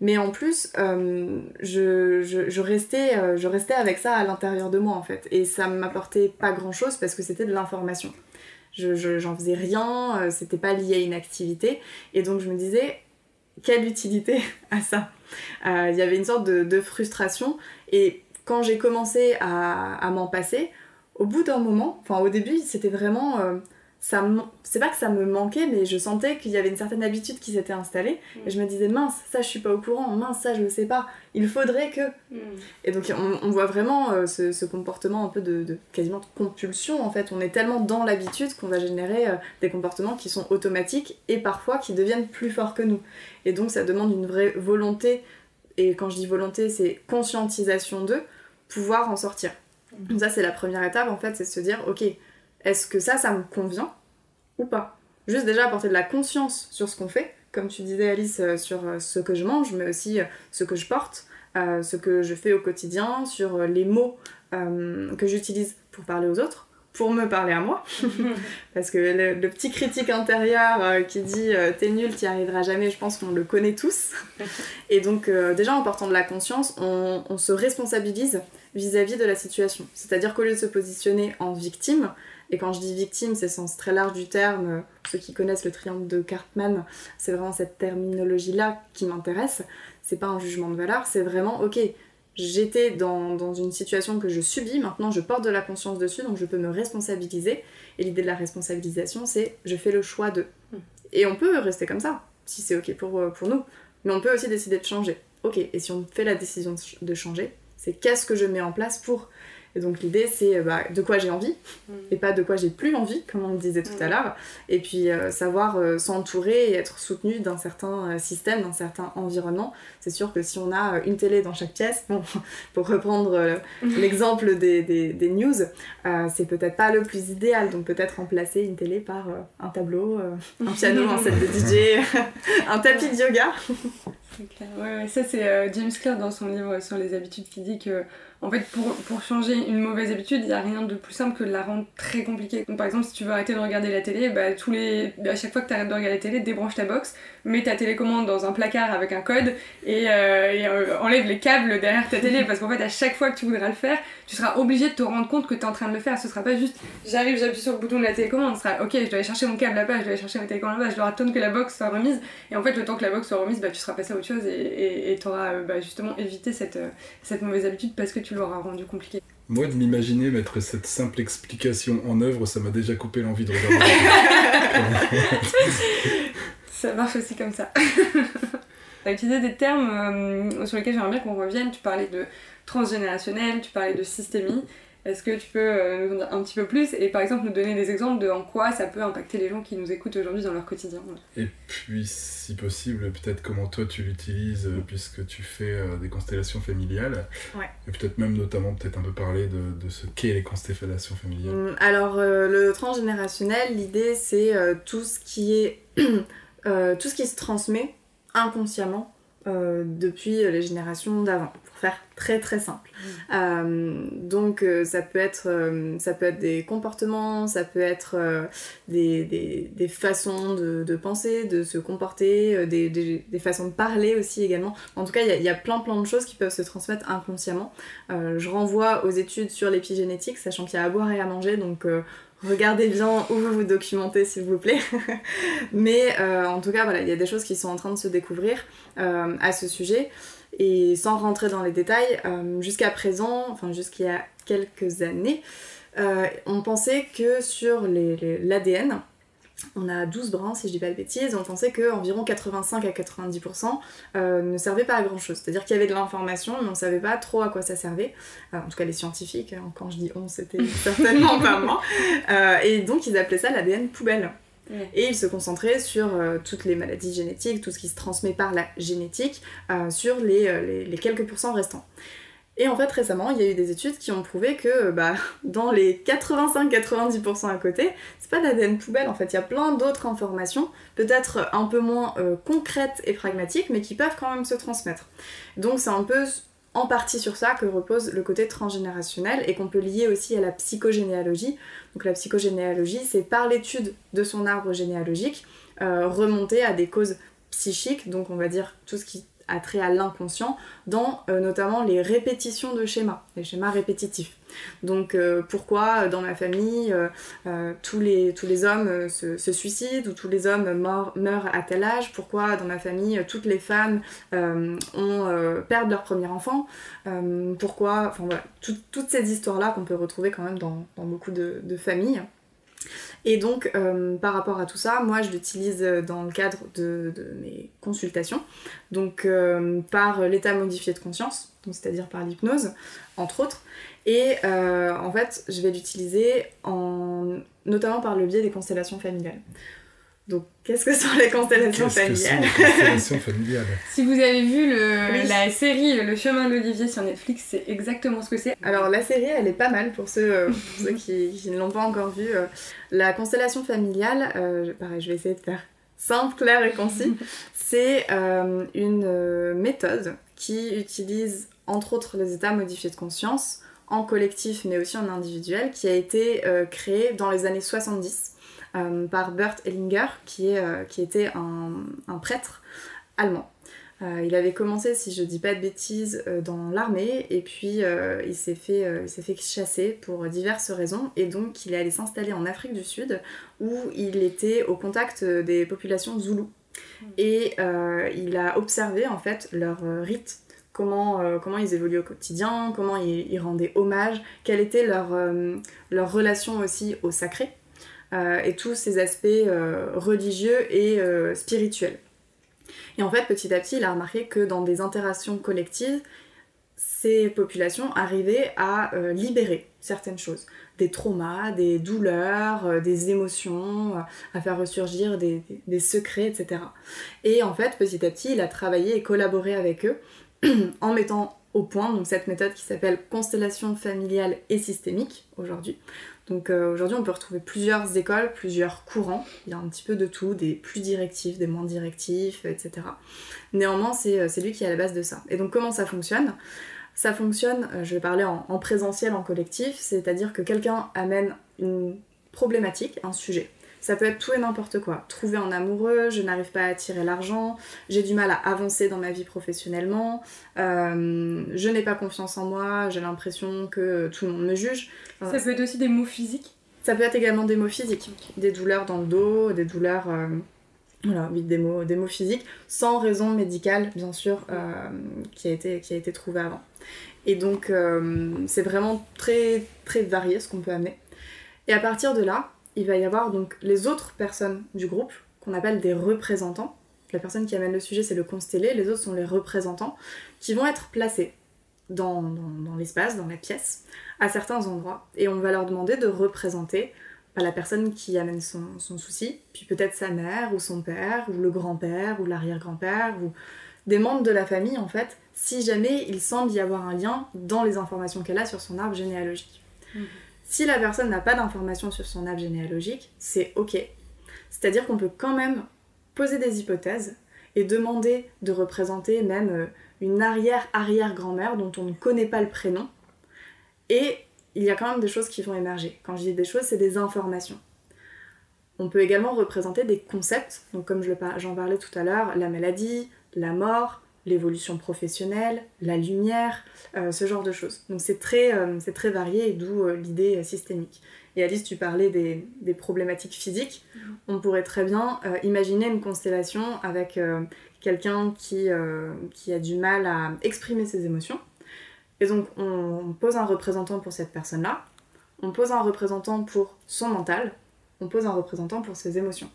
Mais en plus, euh, je, je, restais, euh, je restais avec ça à l'intérieur de moi en fait. Et ça m'apportait pas grand chose parce que c'était de l'information. Je, je, j'en faisais rien, euh, c'était pas lié à une activité. Et donc je me disais, quelle utilité à ça Il y avait une sorte de, de, frustration. Et quand j'ai commencé à, à m'en passer, au bout d'un moment, enfin au début, c'était vraiment ça c'est pas que ça me manquait mais je sentais qu'il y avait une certaine habitude qui s'était installée mm. et je me disais mince ça je suis pas au courant mince ça je le sais pas il faudrait que mm. et donc on, on, voit vraiment euh, ce, ce, comportement un peu de, de, quasiment de compulsion en fait on est tellement dans l'habitude qu'on va générer euh, des comportements qui sont automatiques et parfois qui deviennent plus forts que nous et donc ça demande une vraie volonté et quand je dis volonté c'est conscientisation de pouvoir en sortir mm. donc ça c'est la première étape en fait c'est de se dire ok est-ce que ça, ça me convient ou pas? Juste déjà apporter de la conscience sur ce qu'on fait, comme tu disais Alice, euh, sur euh, ce que je mange, mais aussi euh, ce que je porte, euh, ce que je fais au quotidien, sur les mots euh, que j'utilise pour parler aux autres, pour me parler à moi. Parce que le, le, petit critique intérieur euh, qui dit t'es nul, t'y arriveras jamais, je pense qu'on le connaît tous. Et donc déjà en portant de la conscience, on, on se responsabilise vis-à-vis -vis de la situation. C'est-à-dire qu'au lieu de se positionner en victime, et quand je dis victime, c'est le sens très large du terme. Ceux qui connaissent le triangle de Cartman, c'est vraiment cette terminologie-là qui m'intéresse. C'est pas un jugement de valeur, c'est vraiment, ok, j'étais dans, dans, une situation que je subis, maintenant je porte de la conscience dessus, donc je peux me responsabiliser. Et l'idée de la responsabilisation, c'est je fais le choix de. Et on peut rester comme ça, si c'est ok pour, pour nous. Mais on peut aussi décider de changer. Ok, et si on fait la décision de changer, c'est qu'est-ce que je mets en place pour et donc l'idée c'est bah, de quoi j'ai envie mmh. et pas de quoi j'ai plus envie, comme on le disait tout à l'heure. Et puis euh, savoir euh, s'entourer et être soutenu d'un certain euh, système, d'un certain environnement. C'est sûr que si on a une télé dans chaque pièce, bon, pour reprendre l'exemple des, des, des, news, c'est peut-être pas le plus idéal. Donc peut-être remplacer une télé par un tableau, un piano, un set de DJ, un tapis de yoga. C'est clair. Ouais, ouais. Ça c'est James Clear dans son livre sur les habitudes qui dit que en fait, pour, changer une mauvaise habitude, il n'y a rien de plus simple que de la rendre très compliquée. Donc, par exemple, si tu veux arrêter de regarder la télé, bah, tous les... à chaque fois que tu arrêtes de regarder la télé, débranche ta box, mets ta télécommande dans un placard avec un code et, euh, euh, enlève les câbles derrière ta télé parce qu'en fait, à chaque fois que tu voudras le faire, tu seras obligé de te rendre compte que tu es en train de le faire. Ce sera pas juste j'arrive, j'appuie sur le bouton de la télécommande, ce sera ok, je dois aller chercher mon câble là-bas, je dois aller chercher ma télécommande là-bas, je dois attendre que la box soit remise. Et en fait, le temps que la box soit remise, bah, tu seras passé à autre chose et tu auras bah, justement évité cette, cette mauvaise habitude parce que tu l'auras rendu compliqué. Moi, de m'imaginer mettre cette simple explication en œuvre, ça m'a déjà coupé l'envie de regarder. ça marche aussi comme ça. tu as utilisé des termes euh, sur lesquels j'aimerais bien qu'on revienne. Tu parlais de transgénérationnel, tu parlais de systémie. Est-ce que tu peux euh, nous en dire un petit peu plus et par exemple nous donner des exemples de en quoi ça peut impacter les gens qui nous écoutent aujourd'hui dans leur quotidien Et puis, si possible, peut-être comment toi tu l'utilises euh, puisque tu fais euh, des constellations familiales. Ouais. Et peut-être même notamment peut-être un peu parler de, de ce qu'est les constellations familiales. Mmh, alors euh, le transgénérationnel, l'idée c'est euh, tout ce qui est tout ce qui se transmet inconsciemment depuis les générations d'avant faire très très simple. Mm. Euh, donc euh, ça, peut être, euh, ça peut être des comportements, ça peut être des, des, des, façons de, de, penser, de se comporter, des, des, façons de parler aussi également. En tout cas, il y, y, a plein plein de choses qui peuvent se transmettre inconsciemment. je renvoie aux études sur l'épigénétique, sachant qu'il y a à boire et à manger, donc regardez bien où vous vous documentez s'il vous plaît. Mais en tout cas, voilà, il y a des choses qui sont en train de se découvrir à ce sujet. Et sans rentrer dans les détails, euh, jusqu'à présent, enfin jusqu'il y a quelques années, euh, on pensait que sur l'ADN, on a 12 brins si je dis pas de bêtises, on pensait qu'environ 85 à 90% euh, ne servaient pas à grand chose. C'est-à-dire qu'il y avait de l'information, mais on savait pas trop à quoi ça servait. en tout cas les scientifiques, hein, quand je dis on, c'était certainement pas moi. et donc ils appelaient ça l'ADN poubelle. Et il se concentrait sur euh, toutes les maladies génétiques, tout ce qui se transmet par la génétique, euh, sur euh, les, les, quelques pourcents restants. Et en fait, récemment, il y a eu des études qui ont prouvé que bah, dans les 85-90% à côté, c'est pas l'ADN poubelle, en fait, il y a plein d'autres informations, peut-être un peu moins concrètes et pragmatiques, mais qui peuvent quand même se transmettre. Donc c'est un peu en partie sur ça que repose le côté transgénérationnel et qu'on peut lier aussi à la psychogénéalogie. Donc la psychogénéalogie, c'est par l'étude de son arbre généalogique, euh, remonter à des causes psychiques, donc on va dire tout ce qui a trait à l'inconscient, dans euh, notamment les répétitions de schémas, les schémas répétitifs. Donc euh, pourquoi dans ma famille tous, les, tous les hommes se, suicident ou tous les hommes meurent à tel âge? Pourquoi dans ma famille toutes les femmes ont, perdent leur premier enfant? Pourquoi Enfin voilà, toutes ces histoires-là qu'on peut retrouver quand même dans, beaucoup de familles. Et donc, euh, par rapport à tout ça, moi, je l'utilise dans le cadre de, mes consultations, donc euh, par l'état modifié de conscience, c'est-à-dire par l'hypnose, entre autres. Et euh, en fait, je vais l'utiliser en, notamment par le biais des constellations familiales. Donc, qu'est-ce que sont les constellations familiales les constellations familiales? Si vous avez vu le, la série Le chemin d'Olivier sur Netflix, c'est exactement ce que c'est. Alors, la série, elle est pas mal pour ceux, euh, pour ceux qui, qui, ne l'ont pas encore vue. Euh. La constellation familiale, euh, pareil, je vais essayer de faire simple, clair et concis. c'est une méthode qui utilise entre autres les états modifiés de conscience en collectif mais aussi en individuel qui a été créée dans les années 70 euh, par Bert Hellinger, qui, est, euh, qui était un, prêtre allemand. Euh, il avait commencé, si je dis pas de bêtises, dans l'armée et puis il s'est fait, fait chasser pour diverses raisons et donc il est allé s'installer en Afrique du Sud où il était au contact des populations zoulous hmm. et il a observé en fait leurs rites Comment, comment, ils évoluaient au quotidien, comment ils, ils rendaient hommage, quelle était leur, leur relation aussi au sacré, euh, et tous ces aspects euh, religieux et euh, spirituels. Et en fait, petit à petit, il a remarqué que dans des interactions collectives, ces populations arrivaient à libérer certaines choses, des traumas, des douleurs, des émotions, à faire ressurgir des, secrets, etc. Et en fait, petit à petit, il a travaillé et collaboré avec eux en mettant au point cette méthode qui s'appelle constellation familiale et systémique aujourd'hui, donc euh, aujourd'hui, on peut retrouver plusieurs écoles, plusieurs courants. Il y a un petit peu de tout, des plus directifs, des moins directifs, etc. Néanmoins, euh, c'est lui qui est à la base de ça. Et donc comment ça fonctionne? Ça fonctionne, euh, je vais parler en, en présentiel, en collectif, c'est-à-dire que quelqu'un amène une problématique, un sujet. Ça peut être tout et n'importe quoi. Trouver un amoureux, je n'arrive pas à attirer l'argent, j'ai du mal à avancer dans ma vie professionnellement, euh, je n'ai pas confiance en moi, j'ai l'impression que tout le monde me juge. ça peut être aussi des mots physiques Ça peut être également des mots physiques. Des douleurs dans le dos, des douleurs... Euh, voilà, oui, des mots, des mots physiques, sans raison médicale, bien sûr, euh, qui, a été, qui a été trouvée avant. Et donc, c'est vraiment très, très varié ce qu'on peut amener. Et à partir de là, il va y avoir donc les autres personnes du groupe, qu'on appelle des représentants. La personne qui amène le sujet, c'est le constellé, les autres sont les représentants, qui vont être placés dans, l'espace, dans la pièce, à certains endroits, et on va leur demander de représenter bah, la personne qui amène son, souci, puis peut-être sa mère, ou son père, ou le grand-père, ou l'arrière-grand-père, ou des membres de la famille en fait, si jamais il semble y avoir un lien dans les informations qu'elle a sur son arbre généalogique. Mhm. Si la personne n'a pas d'informations sur son arbre généalogique, c'est ok. C'est-à-dire qu'on peut quand même poser des hypothèses et demander de représenter même euh, une arrière-arrière-grand-mère dont on ne connaît pas le prénom. Et il y a quand même des choses qui vont émerger. Quand je dis des choses, c'est des informations. On peut également représenter des concepts, donc comme j'en parlais tout à l'heure, la maladie, la mort, l'évolution professionnelle, la lumière, euh, ce genre de choses. Donc c'est très, euh, très varié et d'où euh, l'idée systémique. Et Alice, tu parlais des, des problématiques physiques. Mm-hmm. On pourrait très bien imaginer une constellation avec quelqu'un qui, qui a du mal à exprimer ses émotions. Et donc on pose un représentant pour cette personne-là, on pose un représentant pour son mental, on pose un représentant pour ses émotions.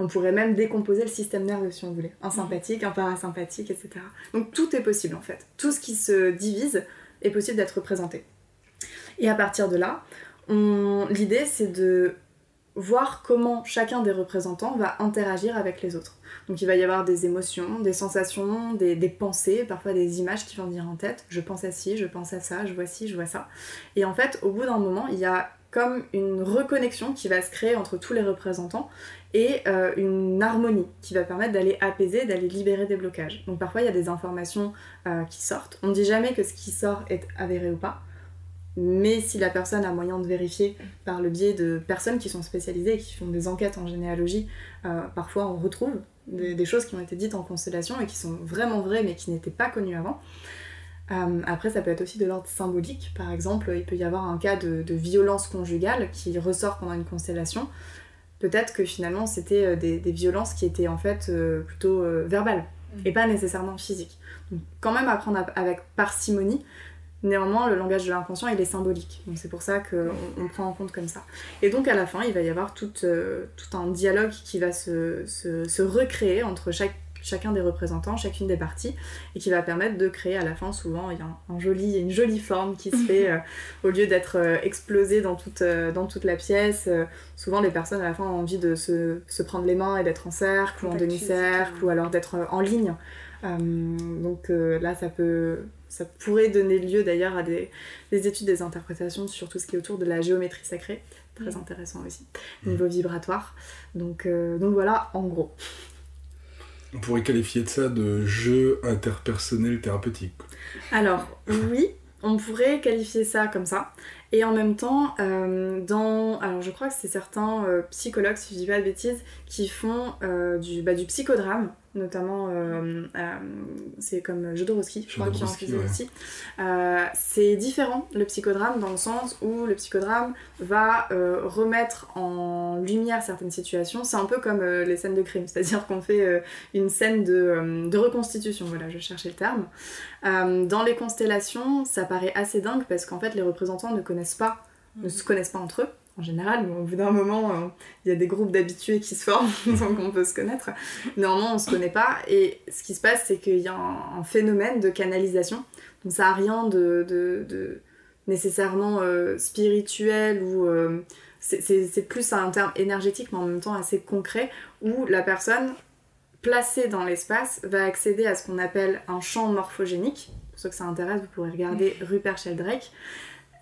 On pourrait même décomposer le système nerveux si on voulait. Un sympathique, un parasympathique, etc. Donc tout est possible en fait. Tout ce qui se divise est possible d'être représenté. Et à partir de là, l'idée c'est de voir comment chacun des représentants va interagir avec les autres. Donc il va y avoir des émotions, des sensations, des, des, pensées, parfois des images qui vont venir en tête. Je pense à ci, je pense à ça, je vois ci, je vois ça. Et en fait, au bout d'un moment, il y a comme une reconnexion qui va se créer entre tous les représentants et euh, une harmonie qui va permettre d'aller apaiser, d'aller libérer des blocages. Donc parfois il y a des informations euh, qui sortent. On ne dit jamais que ce qui sort est avéré ou pas, mais si la personne a moyen de vérifier par le biais de personnes qui sont spécialisées et qui font des enquêtes en généalogie, euh, parfois on retrouve des, choses qui ont été dites en constellation et qui sont vraiment vraies mais qui n'étaient pas connues avant. Euh, après, ça peut être aussi de l'ordre symbolique. Par exemple, il peut y avoir un cas de, violence conjugale qui ressort pendant une constellation. Peut-être que finalement, c'était euh, des, violences qui étaient en fait euh, plutôt verbales mm. et pas nécessairement physiques. Donc, quand même apprendre avec parcimonie. Néanmoins, le langage de l'inconscient, il est symbolique. Donc, c'est pour ça qu'on on prend en compte comme ça. Et donc, à la fin, il va y avoir tout, tout un dialogue qui va se, se, se recréer entre chaque chacun des représentants, chacune des parties, et qui va permettre de créer à la fin, souvent, il y a un, joli, une jolie forme qui se fait, euh, au lieu d'être euh, explosée dans toute, euh, dans toute la pièce. souvent, les personnes, à la fin, ont envie de se, se prendre les mains et d'être en cercle, ou en demi-cercle, ou alors d'être en ligne. donc là, ça peut... Ça pourrait donner lieu d'ailleurs à des, des, études, des interprétations sur tout ce qui est autour de la géométrie sacrée. Très intéressant aussi, niveau vibratoire. Donc, donc voilà, en gros. On pourrait qualifier de ça de jeu interpersonnel thérapeutique. Alors, oui, on pourrait qualifier ça comme ça. Et en même temps, euh, dans. Alors, je crois que c'est certains euh, psychologues, si je dis pas de bêtises, qui font euh, du, bah, du psychodrame notamment euh, euh, c'est comme Jodorowsky, je crois qu'il en faisait aussi. Euh, c'est différent le psychodrame dans le sens où le psychodrame va remettre en lumière certaines situations. C'est un peu comme les scènes de crime, c'est-à-dire qu'on fait une scène de, de, reconstitution, voilà, je cherchais le terme. dans les constellations, ça paraît assez dingue parce qu'en fait les représentants ne connaissent pas, ne se connaissent pas entre eux en général, mais au bout d'un moment, euh, il y a des groupes d'habitués qui se forment, donc on peut se connaître. Normalement, on se connaît pas, et ce qui se passe, c'est qu'il y a un, phénomène de canalisation, donc ça n'a rien de, de, nécessairement euh, spirituel ou. Euh, c'est plus un terme énergétique, mais en même temps assez concret, où la personne placée dans l'espace va accéder à ce qu'on appelle un champ morphogénique. Pour ceux que ça intéresse, vous pourrez regarder Rupert Sheldrake.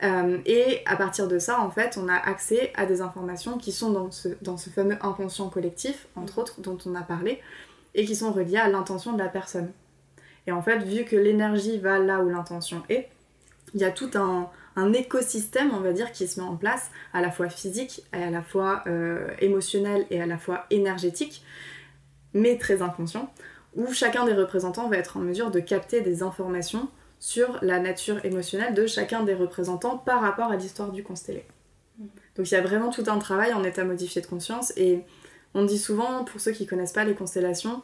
Euh, et à partir de ça, en fait, on a accès à des informations qui sont dans ce, dans ce fameux inconscient collectif, entre autres, dont on a parlé, et qui sont reliées à l'intention de la personne. Et en fait, vu que l'énergie va là où l'intention est, il y a tout un, un, écosystème, on va dire, qui se met en place, à la fois physique, et à la fois euh, émotionnel et à la fois énergétique, mais très inconscient, où chacun des représentants va être en mesure de capter des informations sur la nature émotionnelle de chacun des représentants par rapport à l'histoire du constellé. Mm. Donc il y a vraiment tout un travail en état modifié de conscience et on dit souvent, pour ceux qui connaissent pas les constellations,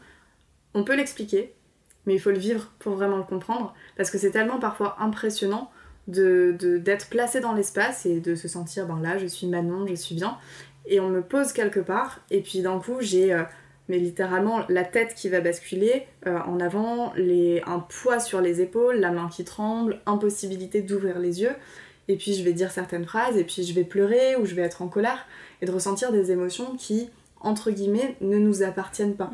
on peut l'expliquer, mais il faut le vivre pour vraiment le comprendre, parce que c'est tellement parfois impressionnant d'être de, placé dans l'espace et de se sentir, ben là, je suis Manon, je suis bien, et on me pose quelque part, et puis d'un coup, j'ai euh, mais littéralement la tête qui va basculer euh, en avant, les, un poids sur les épaules, la main qui tremble, impossibilité d'ouvrir les yeux, et puis je vais dire certaines phrases, et puis je vais pleurer ou je vais être en colère, et de ressentir des émotions qui, entre guillemets, ne nous appartiennent pas.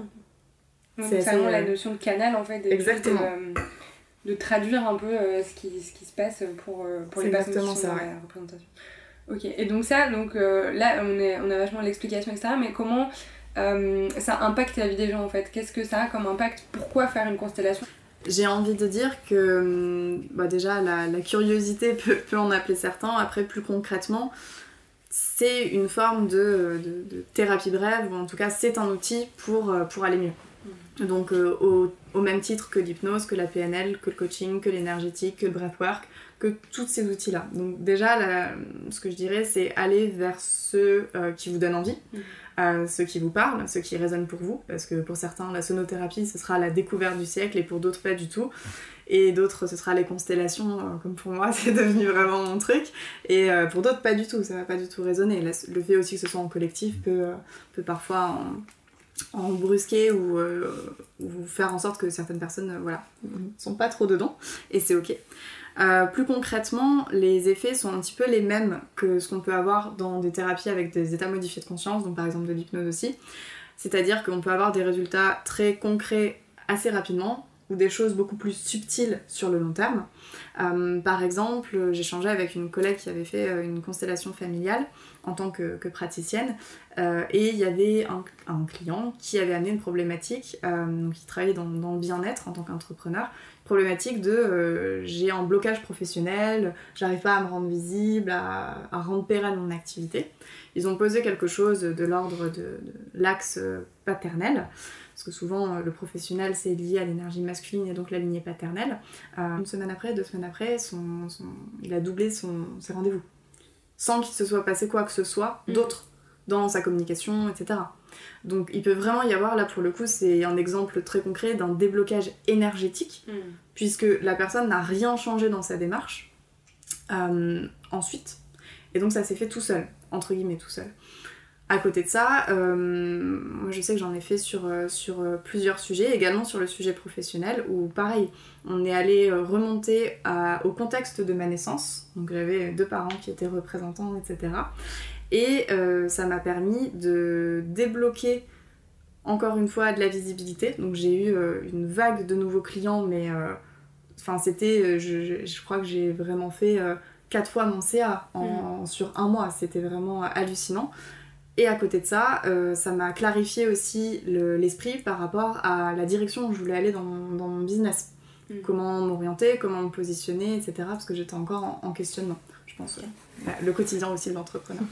C'est vraiment la euh, notion de canal en fait, Exactement. De, traduire un peu euh, ce, qui, ce qui se passe pour, pour les personnes qui sont dans la représentation. Ok, et donc ça, donc là on, est, on a vachement l'explication, etc. Mais comment ça impacte la vie des gens en fait Qu'est-ce que ça a comme impact? Pourquoi faire une constellation? J'ai envie de dire que hum, bah déjà la, curiosité peut, peut, en appeler certains. Après, plus concrètement, c'est une forme de, de, thérapie brève, ou en tout cas c'est un outil pour, euh, pour aller mieux. Mm. Donc euh, au, au, même titre que l'hypnose, que la PNL, que le coaching, que l'énergétique, que le breathwork, que tous ces outils-là. Donc déjà, ce que je dirais, c'est aller vers ceux euh, qui vous donnent envie. Mm ceux qui vous parlent, ceux qui résonnent pour vous, parce que pour certains, la sonothérapie, ce sera la découverte du siècle, et pour d'autres, pas du tout. Et d'autres, ce sera les constellations, euh, comme pour moi, c'est devenu vraiment mon truc. Et euh, pour d'autres, pas du tout, ça va pas du tout résonner. Le fait aussi que ce soit en collectif peut, euh, peut parfois en, brusquer ou, ou, faire en sorte que certaines personnes, voilà, sont pas trop dedans, et c'est ok. Euh, plus concrètement, les effets sont un petit peu les mêmes que ce qu'on peut avoir dans des thérapies avec des états modifiés de conscience, donc par exemple de l'hypnose aussi. C'est-à-dire qu'on peut avoir des résultats très concrets assez rapidement ou des choses beaucoup plus subtiles sur le long terme. Euh, par exemple, changé avec une collègue qui avait fait euh, une constellation familiale en tant que, praticienne et il y avait un, client qui avait amené une problématique, donc il travaillait dans le bien-être en tant qu'entrepreneur, problématique de euh, j'ai un blocage professionnel, j'arrive pas à me rendre visible, à, rendre pérenne mon activité. Ils ont posé quelque chose de l'ordre de, l'axe paternel, parce que souvent euh, le professionnel c'est lié à l'énergie masculine et donc la lignée paternelle. Euh, une semaine après, deux semaines après, son, il a doublé son, ses rendez-vous. Sans qu'il se soit passé quoi que ce soit mm. d'autre dans sa communication, etc. Donc il peut vraiment y avoir, là pour le coup, c'est un exemple très concret d'un déblocage énergétique, hmm. puisque la personne n'a rien changé dans sa démarche euh, ensuite. Et donc ça s'est fait tout seul, entre guillemets tout seul. À côté de ça, euh, moi je sais que j'en ai fait sur, euh, sur plusieurs sujets, également sur le sujet professionnel, où pareil, on est allé remonter au contexte de ma naissance. Donc j'avais deux parents qui étaient représentants, etc. Et euh, ça m'a permis de débloquer encore une fois de la visibilité. Donc j'ai eu euh, une vague de nouveaux clients, mais euh, enfin c'était, je, crois que j'ai vraiment fait quatre fois mon CA en, mm. sur un mois. C'était vraiment hallucinant. Et à côté de ça, ça m'a clarifié aussi l'esprit par rapport à la direction où je voulais aller dans, mon business. Mm. Comment m'orienter, comment me positionner, etc. Parce que j'étais encore en questionnement le quotidien aussi de l'entrepreneur.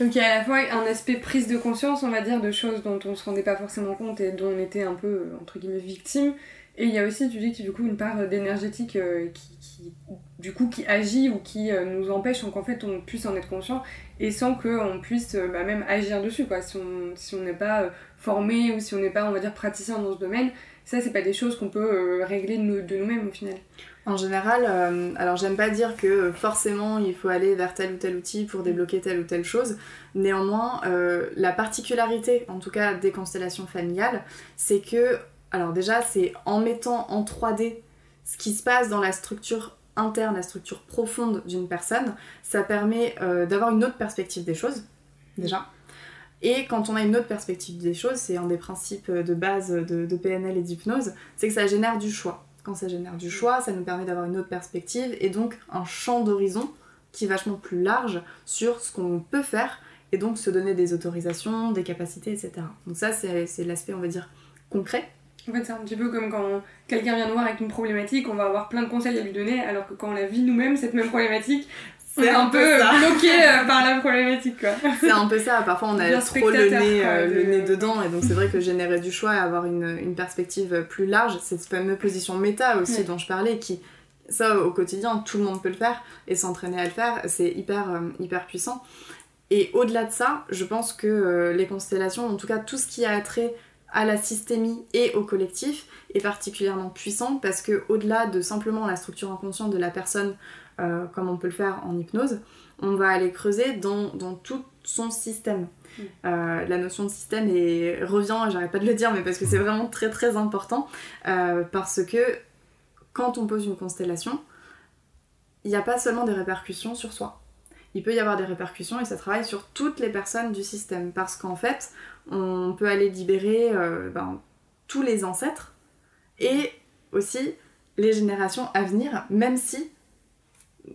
Donc il y a à la fois un aspect prise de conscience, on va dire, de choses dont on se rendait pas forcément compte et dont on était un peu, entre guillemets, victime. Et il y a aussi, tu dis que du coup, une part d'énergétique euh, qui, du coup, qui agit ou qui euh, nous empêche, donc en fait, on puisse en être conscient et sans qu'on puisse euh, bah, même agir dessus, quoi. Si on si n'est pas formé ou si on n'est pas, on va dire, praticien dans ce domaine, ça, c'est pas des choses qu'on peut régler de nous-mêmes au final. En général, euh, alors j'aime pas dire que forcément il faut aller vers tel ou tel outil pour débloquer telle ou telle chose. Néanmoins, euh, la particularité, en tout cas des constellations familiales, c'est que, alors déjà, c'est en mettant en 3D ce qui se passe dans la structure interne, la structure profonde d'une personne, ça permet euh, d'avoir une autre perspective des choses, déjà. Et quand on a une autre perspective des choses, c'est un des principes de base de PNL et d'hypnose, c'est que ça génère du choix quand ça génère du choix, ça nous permet d'avoir une autre perspective et donc un champ d'horizon qui est vachement plus large sur ce qu'on peut faire et donc se donner des autorisations, des capacités, etc. Donc ça, c'est l'aspect, on va dire, concret. En fait, c'est un petit peu comme quand quelqu'un vient nous voir avec une problématique, on va avoir plein de conseils à lui donner, alors que quand on la vit nous-mêmes, cette même problématique, c'est un, peu, bloqué euh, par la problématique quoi. C'est un peu ça, parfois on a trop le nez, euh, le nez dedans et donc c'est vrai que générer du choix et avoir une, une perspective plus large, cette fameuse position méta aussi dont je parlais qui ça au quotidien tout le monde peut le faire et s'entraîner à le faire, c'est hyper euh, hyper puissant. Et au-delà de ça, je pense que les constellations, en tout cas tout ce qui a trait à la systémie et au collectif est particulièrement puissant parce que au-delà de simplement la structure inconsciente de la personne euh, comme on peut le faire en hypnose, on va aller creuser dans, tout son système. Mm. Euh, la notion de système et revient, j'arrête pas de le dire, mais parce que c'est vraiment très très important, euh, parce que quand on pose une constellation, il n'y a pas seulement des répercussions sur soi. Il peut y avoir des répercussions et ça travaille sur toutes les personnes du système, parce qu'en fait, on peut aller libérer ben, tous les ancêtres et aussi les générations à venir, même si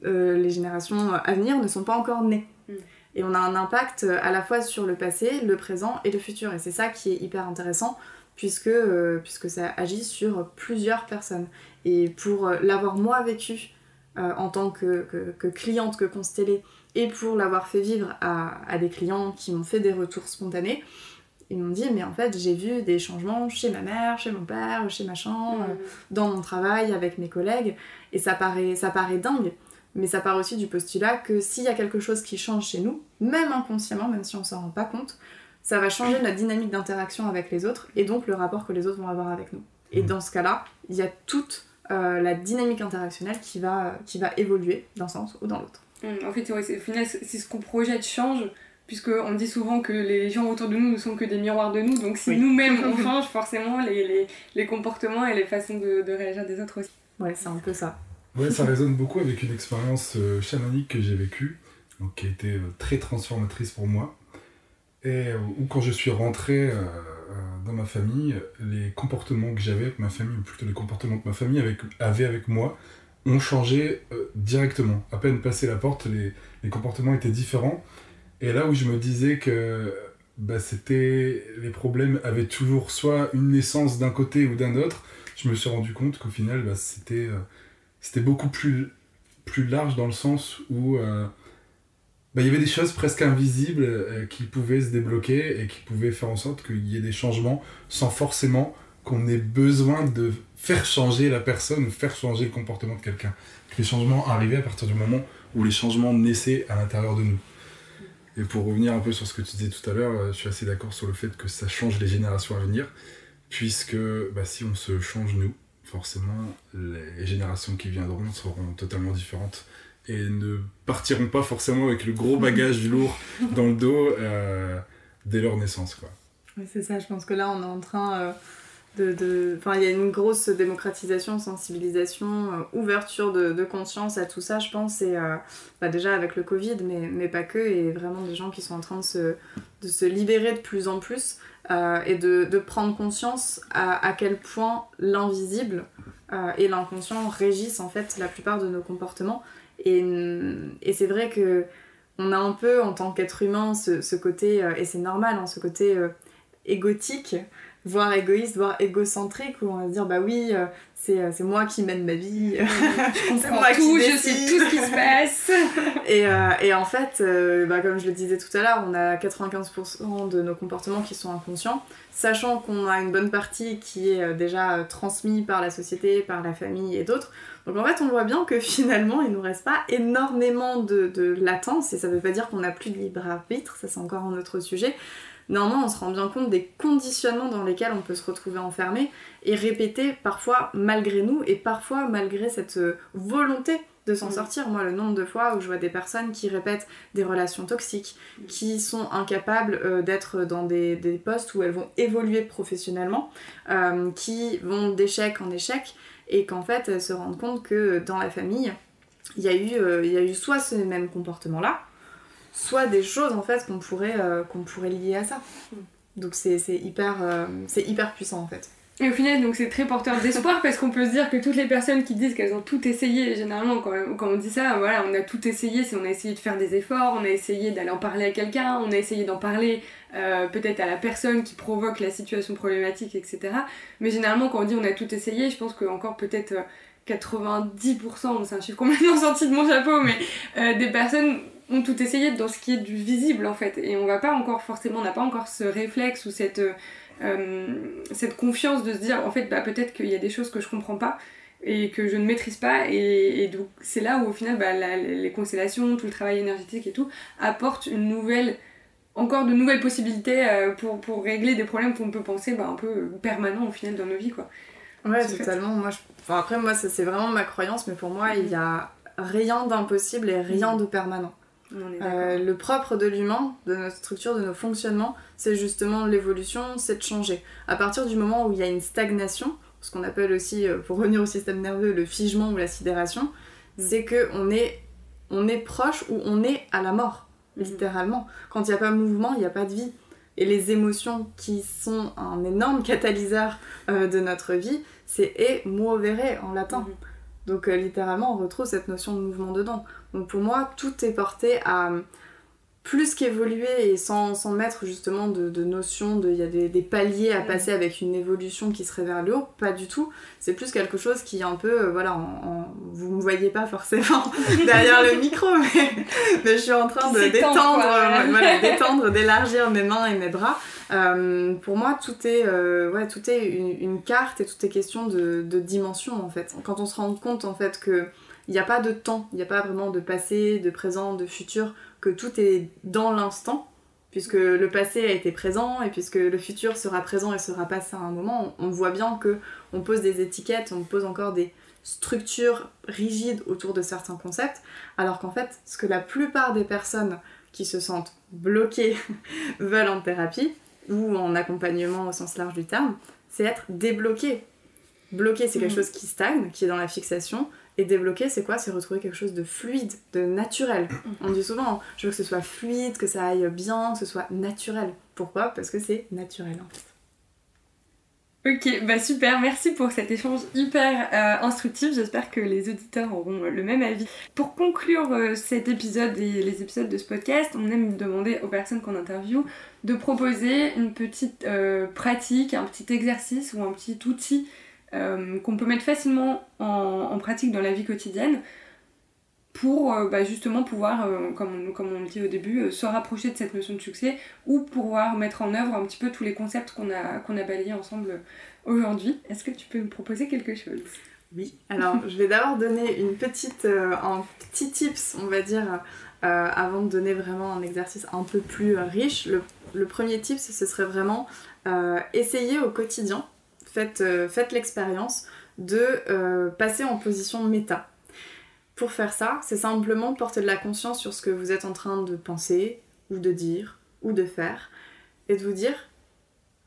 euh, les générations à venir ne sont pas encore nées. Mm. Et on a un impact à la fois sur le passé, le présent et le futur. Et c'est ça qui est hyper intéressant puisque, puisque ça agit sur plusieurs personnes. Et pour l'avoir moi vécu en tant que, que, cliente, que constellée, et pour l'avoir fait vivre à, à, des clients qui m'ont fait des retours spontanés, ils m'ont dit mais en fait j'ai vu des changements chez ma mère, chez mon père, chez machin, mmh. euh, dans mon travail, avec mes collègues, et ça paraît, ça paraît dingue, mais ça part aussi du postulat que s'il y a quelque chose qui change chez nous, même inconsciemment, même si on s'en rend pas compte, ça va changer notre dynamique d'interaction avec les autres, et donc le rapport que les autres vont avoir avec nous. Et mmh. dans ce cas-là, il y a toute euh, la dynamique interactionnelle qui va, qui va évoluer d'un sens ou dans l'autre. Mmh, en fait, c'est, au final, c'est ce qu'on projette change, puisqu'on dit souvent que les gens autour de nous ne sont que des miroirs de nous, donc si nous-mêmes on change, forcément les, les, les, comportements et les façons de, de, réagir des autres aussi. Ouais, c'est un peu ça. Ouais, ça résonne beaucoup avec une expérience euh, chamanique que j'ai vécue, donc, qui a été euh, très transformatrice pour moi, et euh, où quand je suis rentré dans ma famille, les comportements que j'avais avec ma famille, ou plutôt les comportements que ma famille avait, avec moi, ont changé directement. À peine passé la porte, les, les comportements étaient différents. Et là où je me disais que bah, c'était les problèmes avaient toujours soit une naissance d'un côté ou d'un autre, je me suis rendu compte qu'au final bah, c'était euh, c'était beaucoup plus plus large dans le sens où euh, bah, il y avait des choses presque invisibles euh, qui pouvaient se débloquer et qui pouvaient faire en sorte qu'il y ait des changements sans forcément qu'on ait besoin de faire changer la personne ou faire changer le comportement de quelqu'un. Les changements arrivaient à partir du moment où les changements naissaient à l'intérieur de nous. Et pour revenir un peu sur ce que tu disais tout à l'heure, euh, je suis assez d'accord sur le fait que ça change les générations à venir, puisque bah, si on se change nous, forcément, les générations qui viendront seront totalement différentes et ne partiront pas forcément avec le gros bagage du lourd dans le dos euh, dès leur naissance. Quoi. Oui, c'est ça, je pense que là, on est en train... De, Enfin, il y a une grosse démocratisation, sensibilisation, euh, ouverture de, conscience à tout ça, je pense. Et euh, bah, déjà avec le Covid, mais, mais pas que, et vraiment des gens qui sont en train de se, de se libérer de plus en plus euh, et de, de, prendre conscience à, à quel point l'invisible et l'inconscient régissent en fait la plupart de nos comportements. Et, et c'est vrai que on a un peu en tant qu'être humain ce, ce côté, et c'est normal, hein, ce côté égotique voire égoïste, voire égocentrique, où on va se dire bah oui, euh, euh, c'est moi qui mène ma vie, je comprends moi tout, je sais tout ce qui se passe. et, euh, et, en fait, bah, comme je le disais tout à l'heure, on a 95% de nos comportements qui sont inconscients, sachant qu'on a une bonne partie qui est déjà transmise par la société, par la famille et d'autres. Donc en fait, on voit bien que finalement, il nous reste pas énormément de, de latence, et ça veut pas dire qu'on n'a plus de libre arbitre, ça c'est encore un autre sujet néanmoins on se rend bien compte des conditionnements dans lesquels on peut se retrouver enfermé et répéter parfois malgré nous et parfois malgré cette euh, volonté de s'en mm. sortir. Moi, le nombre de fois où je vois des personnes qui répètent des relations toxiques, mm. qui sont incapables euh, d'être dans des, postes où elles vont évoluer professionnellement, euh, qui vont d'échec en échec, et qu'en fait, elles se rendent compte que dans la famille, il y, a eu, il y a eu soit ce même comportement-là, soit des choses en fait qu'on pourrait, euh, pourrait lier à ça. Donc c'est hyper, euh, hyper puissant en fait. Et au final, c'est très porteur d'espoir parce qu'on peut se dire que toutes les personnes qui disent qu'elles ont tout essayé, généralement quand, quand, on dit ça, voilà, on a tout essayé, c'est on a essayé de faire des efforts, on a essayé d'aller en parler à quelqu'un, on a essayé d'en parler euh, peut-être à la personne qui provoque la situation problématique, etc. Mais généralement, quand on dit on a tout essayé, je pense que encore peut-être 90%, c'est un chiffre complètement sorti de mon chapeau, mais des personnes ont tout essayé dans ce qui est du visible en fait. Et on va pas encore forcément, on n'a pas encore ce réflexe ou cette, euh, cette confiance de se dire en fait bah, peut-être qu'il y a des choses que je comprends pas et que je ne maîtrise pas. Et, donc c'est là où au final bah, les constellations, tout le travail énergétique et tout apportent une nouvelle encore de nouvelles possibilités euh, pour, pour régler des problèmes qu'on peut penser bah, un peu permanents au final dans nos vies quoi. Ouais, totalement. Moi, je... enfin, après, moi, c'est vraiment ma croyance, mais pour moi, il y a rien d'impossible et rien mm. de permanent. Euh, le propre de l'humain, de notre structure, de nos fonctionnements, c'est justement l'évolution, c'est de changer. À partir du moment où il y a une stagnation, ce qu'on appelle aussi, euh, pour revenir au système nerveux, le figement ou la sidération, mm. c'est que on est, on est proche ou on est à la mort, mm. littéralement. Quand il n'y a pas de mouvement, il n'y a pas de vie. Et les émotions qui sont un énorme catalyseur euh, de notre vie, c'est e muovere en latin. Mm. Donc littéralement, on retrouve cette notion de mouvement dedans. Donc pour moi, tout est porté à, plus qu'évoluer et sans, sans mettre justement de, de notion de il y a des, des paliers à Mm. passer avec une évolution qui serait vers le haut, pas du tout. C'est plus quelque chose qui est un peu, euh, voilà, en, en- vous me voyez pas forcément derrière le micro, mais, mais je suis en train de d'étendre, euh, voilà, d'étendre, d'élargir mes mains et mes bras. Euh, pour moi, tout est, euh, ouais, tout est une, une carte et tout est question de, de dimension en fait. Quand on se rend compte en fait que il n'y a pas de temps, il n'y a pas vraiment de passé, de présent, de futur, que tout est dans l'instant, puisque le passé a été présent et puisque le futur sera présent et sera passé à un moment, on, on voit bien que on pose des étiquettes, on pose encore des structures rigides autour de certains concepts, alors qu'en fait, ce que la plupart des personnes qui se sentent bloquées veulent en thérapie ou en accompagnement au sens large du terme, c'est être débloqué. Bloqué, c'est quelque Mhm. chose qui stagne, qui est dans la fixation, et débloquer, c'est quoi? C'est retrouver quelque chose de fluide, de naturel. On dit souvent, je veux que ce soit fluide, que ça aille bien, que ce soit naturel. Pourquoi? Parce que c'est naturel en fait. Ok, bah super, merci pour cet échange hyper euh, instructif. J'espère que les auditeurs auront le même avis. Pour conclure euh, cet épisode et les épisodes de ce podcast, on aime demander aux personnes qu'on interviewe de proposer une petite euh, pratique, un petit exercice ou un petit outil euh, qu'on peut mettre facilement en, pratique dans la vie quotidienne pour euh, bah, justement pouvoir, euh, comme, on, le dit au début, se rapprocher de cette notion de succès ou pouvoir mettre en œuvre un petit peu tous les concepts qu'on a, balayés ensemble aujourd'hui. Est-ce que tu peux me proposer quelque chose? Oui. Alors, je vais d'abord donner une petite, un petit tips, on va dire, avant de donner vraiment un exercice un peu plus riche. Le, premier tips, ce serait vraiment essayer au quotidien, faites, euh, faites l'expérience de euh, passer en position méta. Pour faire ça, c'est simplement porter de la conscience sur ce que vous êtes en train de penser, ou de dire, ou de faire, et de vous dire,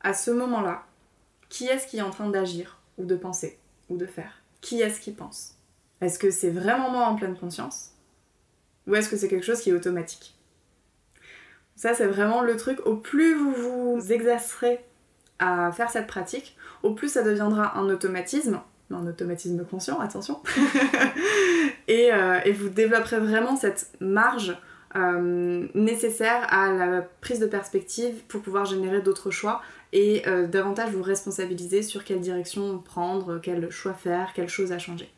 à ce moment-là, qui est-ce qui est en train d'agir, ou de penser, ou de faire? Qui est-ce qui pense? Est-ce que c'est vraiment moi en pleine conscience? Ou est-ce que c'est quelque chose qui est automatique? Ça, c'est vraiment le truc, au plus vous vous exercerez à faire cette pratique, au plus ça deviendra un automatisme, mais un automatisme conscient, attention, et, euh, et vous développerez vraiment cette marge euh, nécessaire à la prise de perspective pour pouvoir générer d'autres choix et euh, davantage vous responsabiliser sur quelle direction prendre, quel choix faire, quelle chose à changer.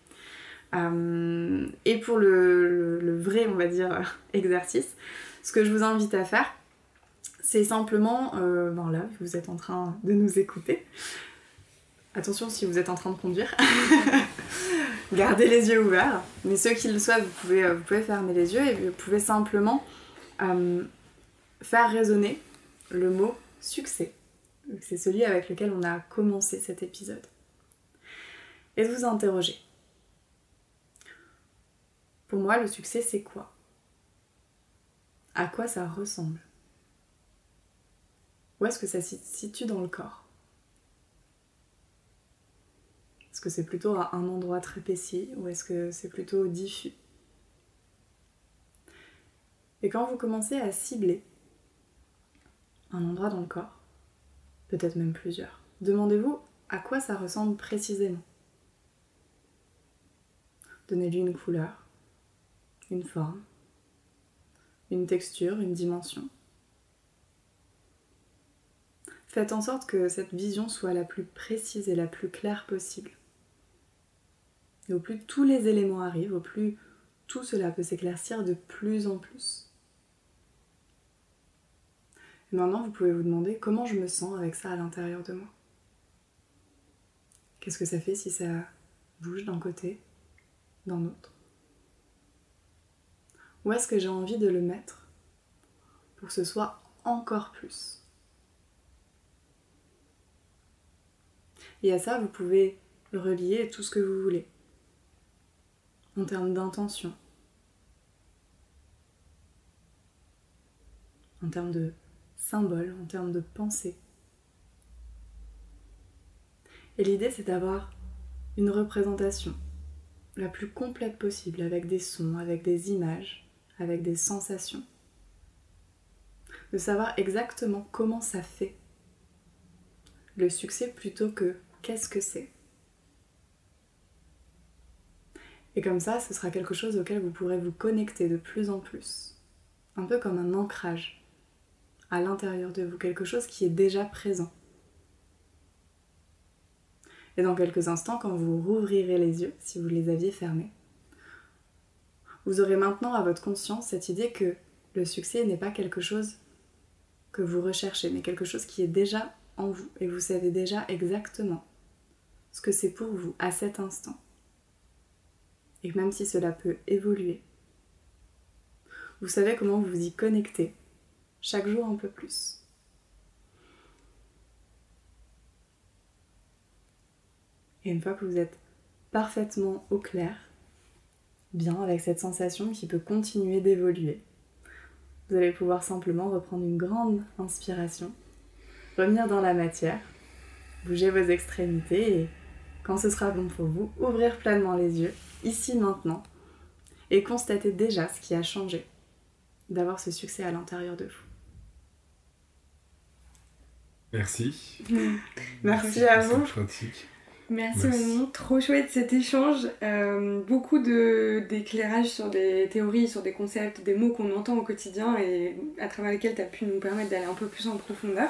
Et pour le, le- le vrai, on va dire, exercice, ce que je vous invite à faire, c'est simplement, euh, ben là, vous êtes en train de nous écouter. Attention si vous êtes en train de conduire. Gardez les yeux ouverts. Mais ceux qui le souhaitent, vous pouvez, euh, vous pouvez fermer les yeux et vous pouvez simplement euh, faire résonner le mot succès. C'est celui avec lequel on a commencé cet épisode. Et de vous interroger. Pour moi, le succès, c'est quoi? À quoi ça ressemble? Où est-ce que ça se situe dans le corps? Est-ce que c'est plutôt à un endroit très précis ou est-ce que c'est plutôt diffus? Et quand vous commencez à cibler un endroit dans le corps, peut-être même plusieurs, demandez-vous à quoi ça ressemble précisément. Donnez-lui une couleur, une forme, une texture, une dimension. Faites en sorte que cette vision soit la plus précise et la plus claire possible. Et au plus tous les éléments arrivent, au plus tout cela peut s'éclaircir de plus en plus. Et maintenant, vous pouvez vous demander comment je me sens avec ça à l'intérieur de moi. Qu'est-ce que ça fait si ça bouge d'un côté, d'un autre? Où est-ce que j'ai envie de le mettre pour que ce soit encore plus? Et à ça, vous pouvez relier tout ce que vous voulez en termes d'intention, en termes de symboles, en termes de pensée. Et l'idée, c'est d'avoir une représentation la plus complète possible, avec des sons, avec des images, avec des sensations. De savoir exactement comment ça fait le succès plutôt que qu'est-ce que c'est. Et comme ça, ce sera quelque chose auquel vous pourrez vous connecter de plus en plus, un peu comme un ancrage à l'intérieur de vous, quelque chose qui est déjà présent. Et dans quelques instants, quand vous rouvrirez les yeux, si vous les aviez fermés, vous aurez maintenant à votre conscience cette idée que le succès n'est pas quelque chose que vous recherchez, mais quelque chose qui est déjà en vous et vous savez déjà exactement ce que c'est pour vous à cet instant. Et même si cela peut évoluer, vous savez comment vous y connecter chaque jour un peu plus. Et une fois que vous êtes parfaitement au clair, bien avec cette sensation qui peut continuer d'évoluer, vous allez pouvoir simplement reprendre une grande inspiration, revenir dans la matière, bouger vos extrémités et quand ce sera bon pour vous, ouvrir pleinement les yeux, ici maintenant, et constater déjà ce qui a changé d'avoir ce succès à l'intérieur de vous. Merci. Merci à vous. Merci, Merci. trop chouette cet échange. Euh, beaucoup d'éclairage sur des théories, sur des concepts, des mots qu'on entend au quotidien et à travers lesquels tu as pu nous permettre d'aller un peu plus en profondeur.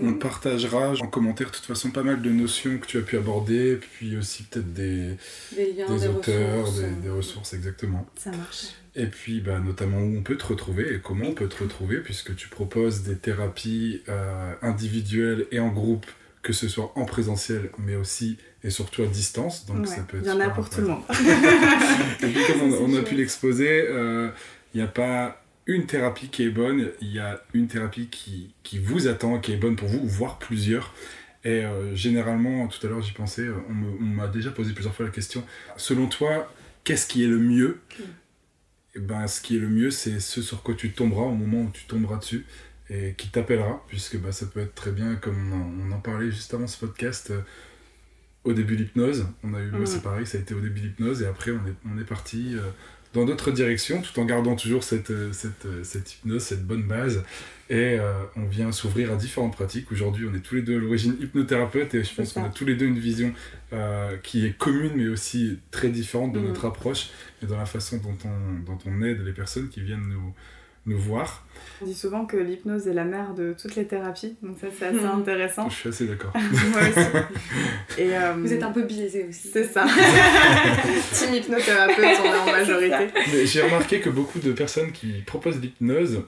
On partagera en commentaire de toute façon pas mal de notions que tu as pu aborder, puis aussi peut-être des, des, liens, des, auteurs, ressources. Des, des, ressources, exactement. Ça marche. Et puis bah, notamment où on peut te retrouver et comment on peut te retrouver, puisque tu proposes des thérapies euh, individuelles et en groupe, que ce soit en présentiel, mais aussi et surtout à distance. Donc Ouais, ça peut être Il y en a pour tout le monde. Et puis comme on, a pu l'exposer, euh, il n'y a pas une thérapie qui est bonne, il y a une thérapie qui, qui vous attend, qui est bonne pour vous, voire plusieurs. Et euh, généralement, tout à l'heure j'y pensais, on m'a déjà posé plusieurs fois la question, selon toi, qu'est-ce qui est le mieux? Mm. Eh ben, Ce qui est le mieux, c'est ce sur quoi tu tomberas au moment où tu tomberas dessus et qui t'appellera, puisque bah, ça peut être très bien, comme on en, parlait juste avant ce podcast, euh, au début l'hypnose, on a eu, Mhm. c'est pareil, ça a été au début l'hypnose, et après on est, on est parti euh, dans d'autres directions, tout en gardant toujours cette, euh, cette, euh, cette hypnose, cette bonne base, et euh, on vient s'ouvrir à différentes pratiques. Aujourd'hui, on est tous les deux à l'origine hypnothérapeutes, et je pense qu'on a tous les deux une vision euh, qui est commune, mais aussi très différente de Mhm. notre approche, et dans la façon dont on, dont on aide les personnes qui viennent nous, nous voir. On dit souvent que l'hypnose est la mère de toutes les thérapies, donc ça c'est assez intéressant. Je suis assez d'accord. Moi aussi. Et, euh, Vous êtes un peu biaisé aussi. C'est ça. Team hypnothérapeute, on est en majorité. Mais j'ai remarqué que beaucoup de personnes qui proposent l'hypnose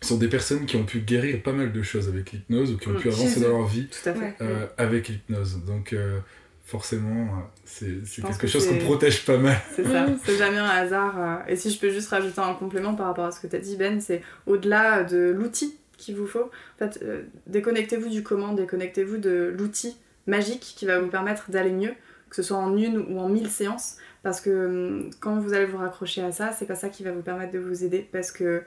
sont des personnes qui ont pu guérir pas mal de choses avec l'hypnose ou qui ont Mm. pu avancer dans leur vie Tout à fait. Ouais. euh, avec l'hypnose. Donc euh, forcément, euh, c'est quelque que chose qu'on protège pas mal. C'est ça, c'est jamais un hasard. euh, Et si je peux juste rajouter un complément par rapport à ce que tu as dit, Ben, c'est au-delà de l'outil qu'il vous faut. En fait, euh, déconnectez-vous du comment, déconnectez-vous de l'outil magique qui va vous permettre d'aller mieux, que ce soit en une ou en mille séances. Parce que hum, quand vous allez vous raccrocher à ça, c'est pas ça qui va vous permettre de vous aider. Parce que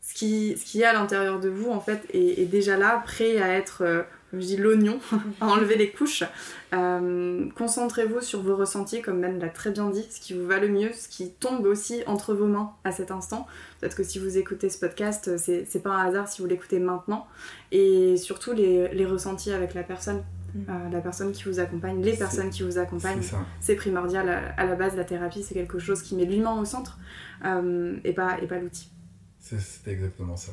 ce qui, ce qui est à l'intérieur de vous, en fait, est, est déjà là, prêt à être, euh, je dis, l'oignon, à enlever les couches. Euh, Concentrez-vous sur vos ressentis, comme Ben l'a très bien dit, ce qui vous va le mieux, ce qui tombe aussi entre vos mains à cet instant. Peut-être que si vous écoutez ce podcast, c'est pas un hasard si vous l'écoutez maintenant. Et surtout les, les ressentis avec la personne, Mm. euh, la personne qui vous accompagne, les personnes qui vous accompagnent. C'est primordial. À, à la base, la thérapie, c'est quelque chose qui met l'humain au centre euh, et pas, et pas l'outil. C'est- exactement ça.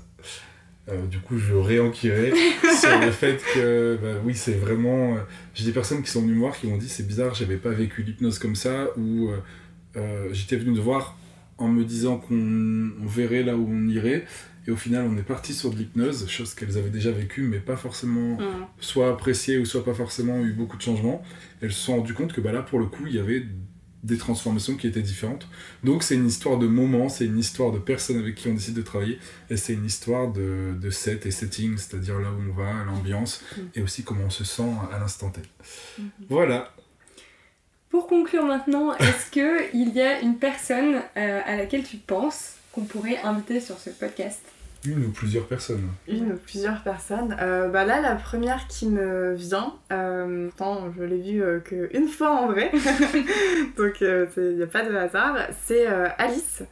Euh, du coup, je réenquirai sur le fait que, bah, oui, c'est vraiment. euh, J'ai des personnes qui sont venues me voir qui m'ont dit c'est bizarre, j'avais pas vécu l'hypnose comme ça, ou euh, j'étais venu te voir en me disant qu'on on verrait là où on irait, et au final, on est parti sur de l'hypnose, chose qu'elles avaient déjà vécue, mais pas forcément soit appréciée ou soit pas forcément eu beaucoup de changements. Elles se sont rendues compte que bah, là, pour le coup, il y avait des transformations qui étaient différentes. Donc c'est une histoire de moments, c'est une histoire de personnes avec qui on décide de travailler, et c'est une histoire de, de set et setting, c'est-à-dire là où on va, l'ambiance, Mm. et aussi comment on se sent à l'instant T. Mhm. Voilà. Pour conclure maintenant, est-ce qu'il y a une personne euh, à laquelle tu penses qu'on pourrait inviter sur ce podcast? Une ou plusieurs personnes. Une ou plusieurs personnes. Euh, bah là, la première qui me vient, euh, pourtant je l'ai vue euh, qu'une fois en vrai, donc il n'y a pas de hasard, c'est euh, Alice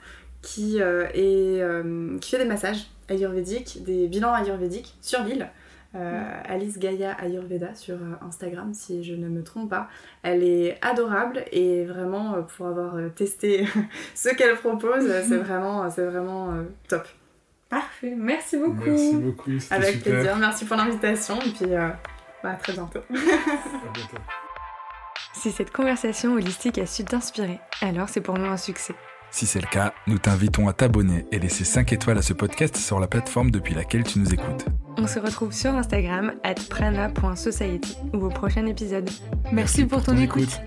qui, euh, est, euh, qui fait des massages ayurvédiques, des bilans ayurvédiques sur l'île. Euh, Alice Gaia Ayurveda sur euh, Instagram si je ne me trompe pas. Elle est adorable et vraiment euh, pour avoir euh, testé ce qu'elle propose, euh, c'est vraiment, c'est vraiment euh, top. Parfait, merci beaucoup. Merci beaucoup. Avec super. plaisir, merci pour l'invitation et puis euh, bah, à très bientôt. À bientôt. Si cette conversation holistique a su t'inspirer, alors c'est pour nous un succès. Si c'est le cas, nous t'invitons à t'abonner et laisser 5 étoiles à ce podcast sur la plateforme depuis laquelle tu nous écoutes. On se retrouve sur Instagram at prana.society ou au prochain épisode. Merci, pour ton, écoute.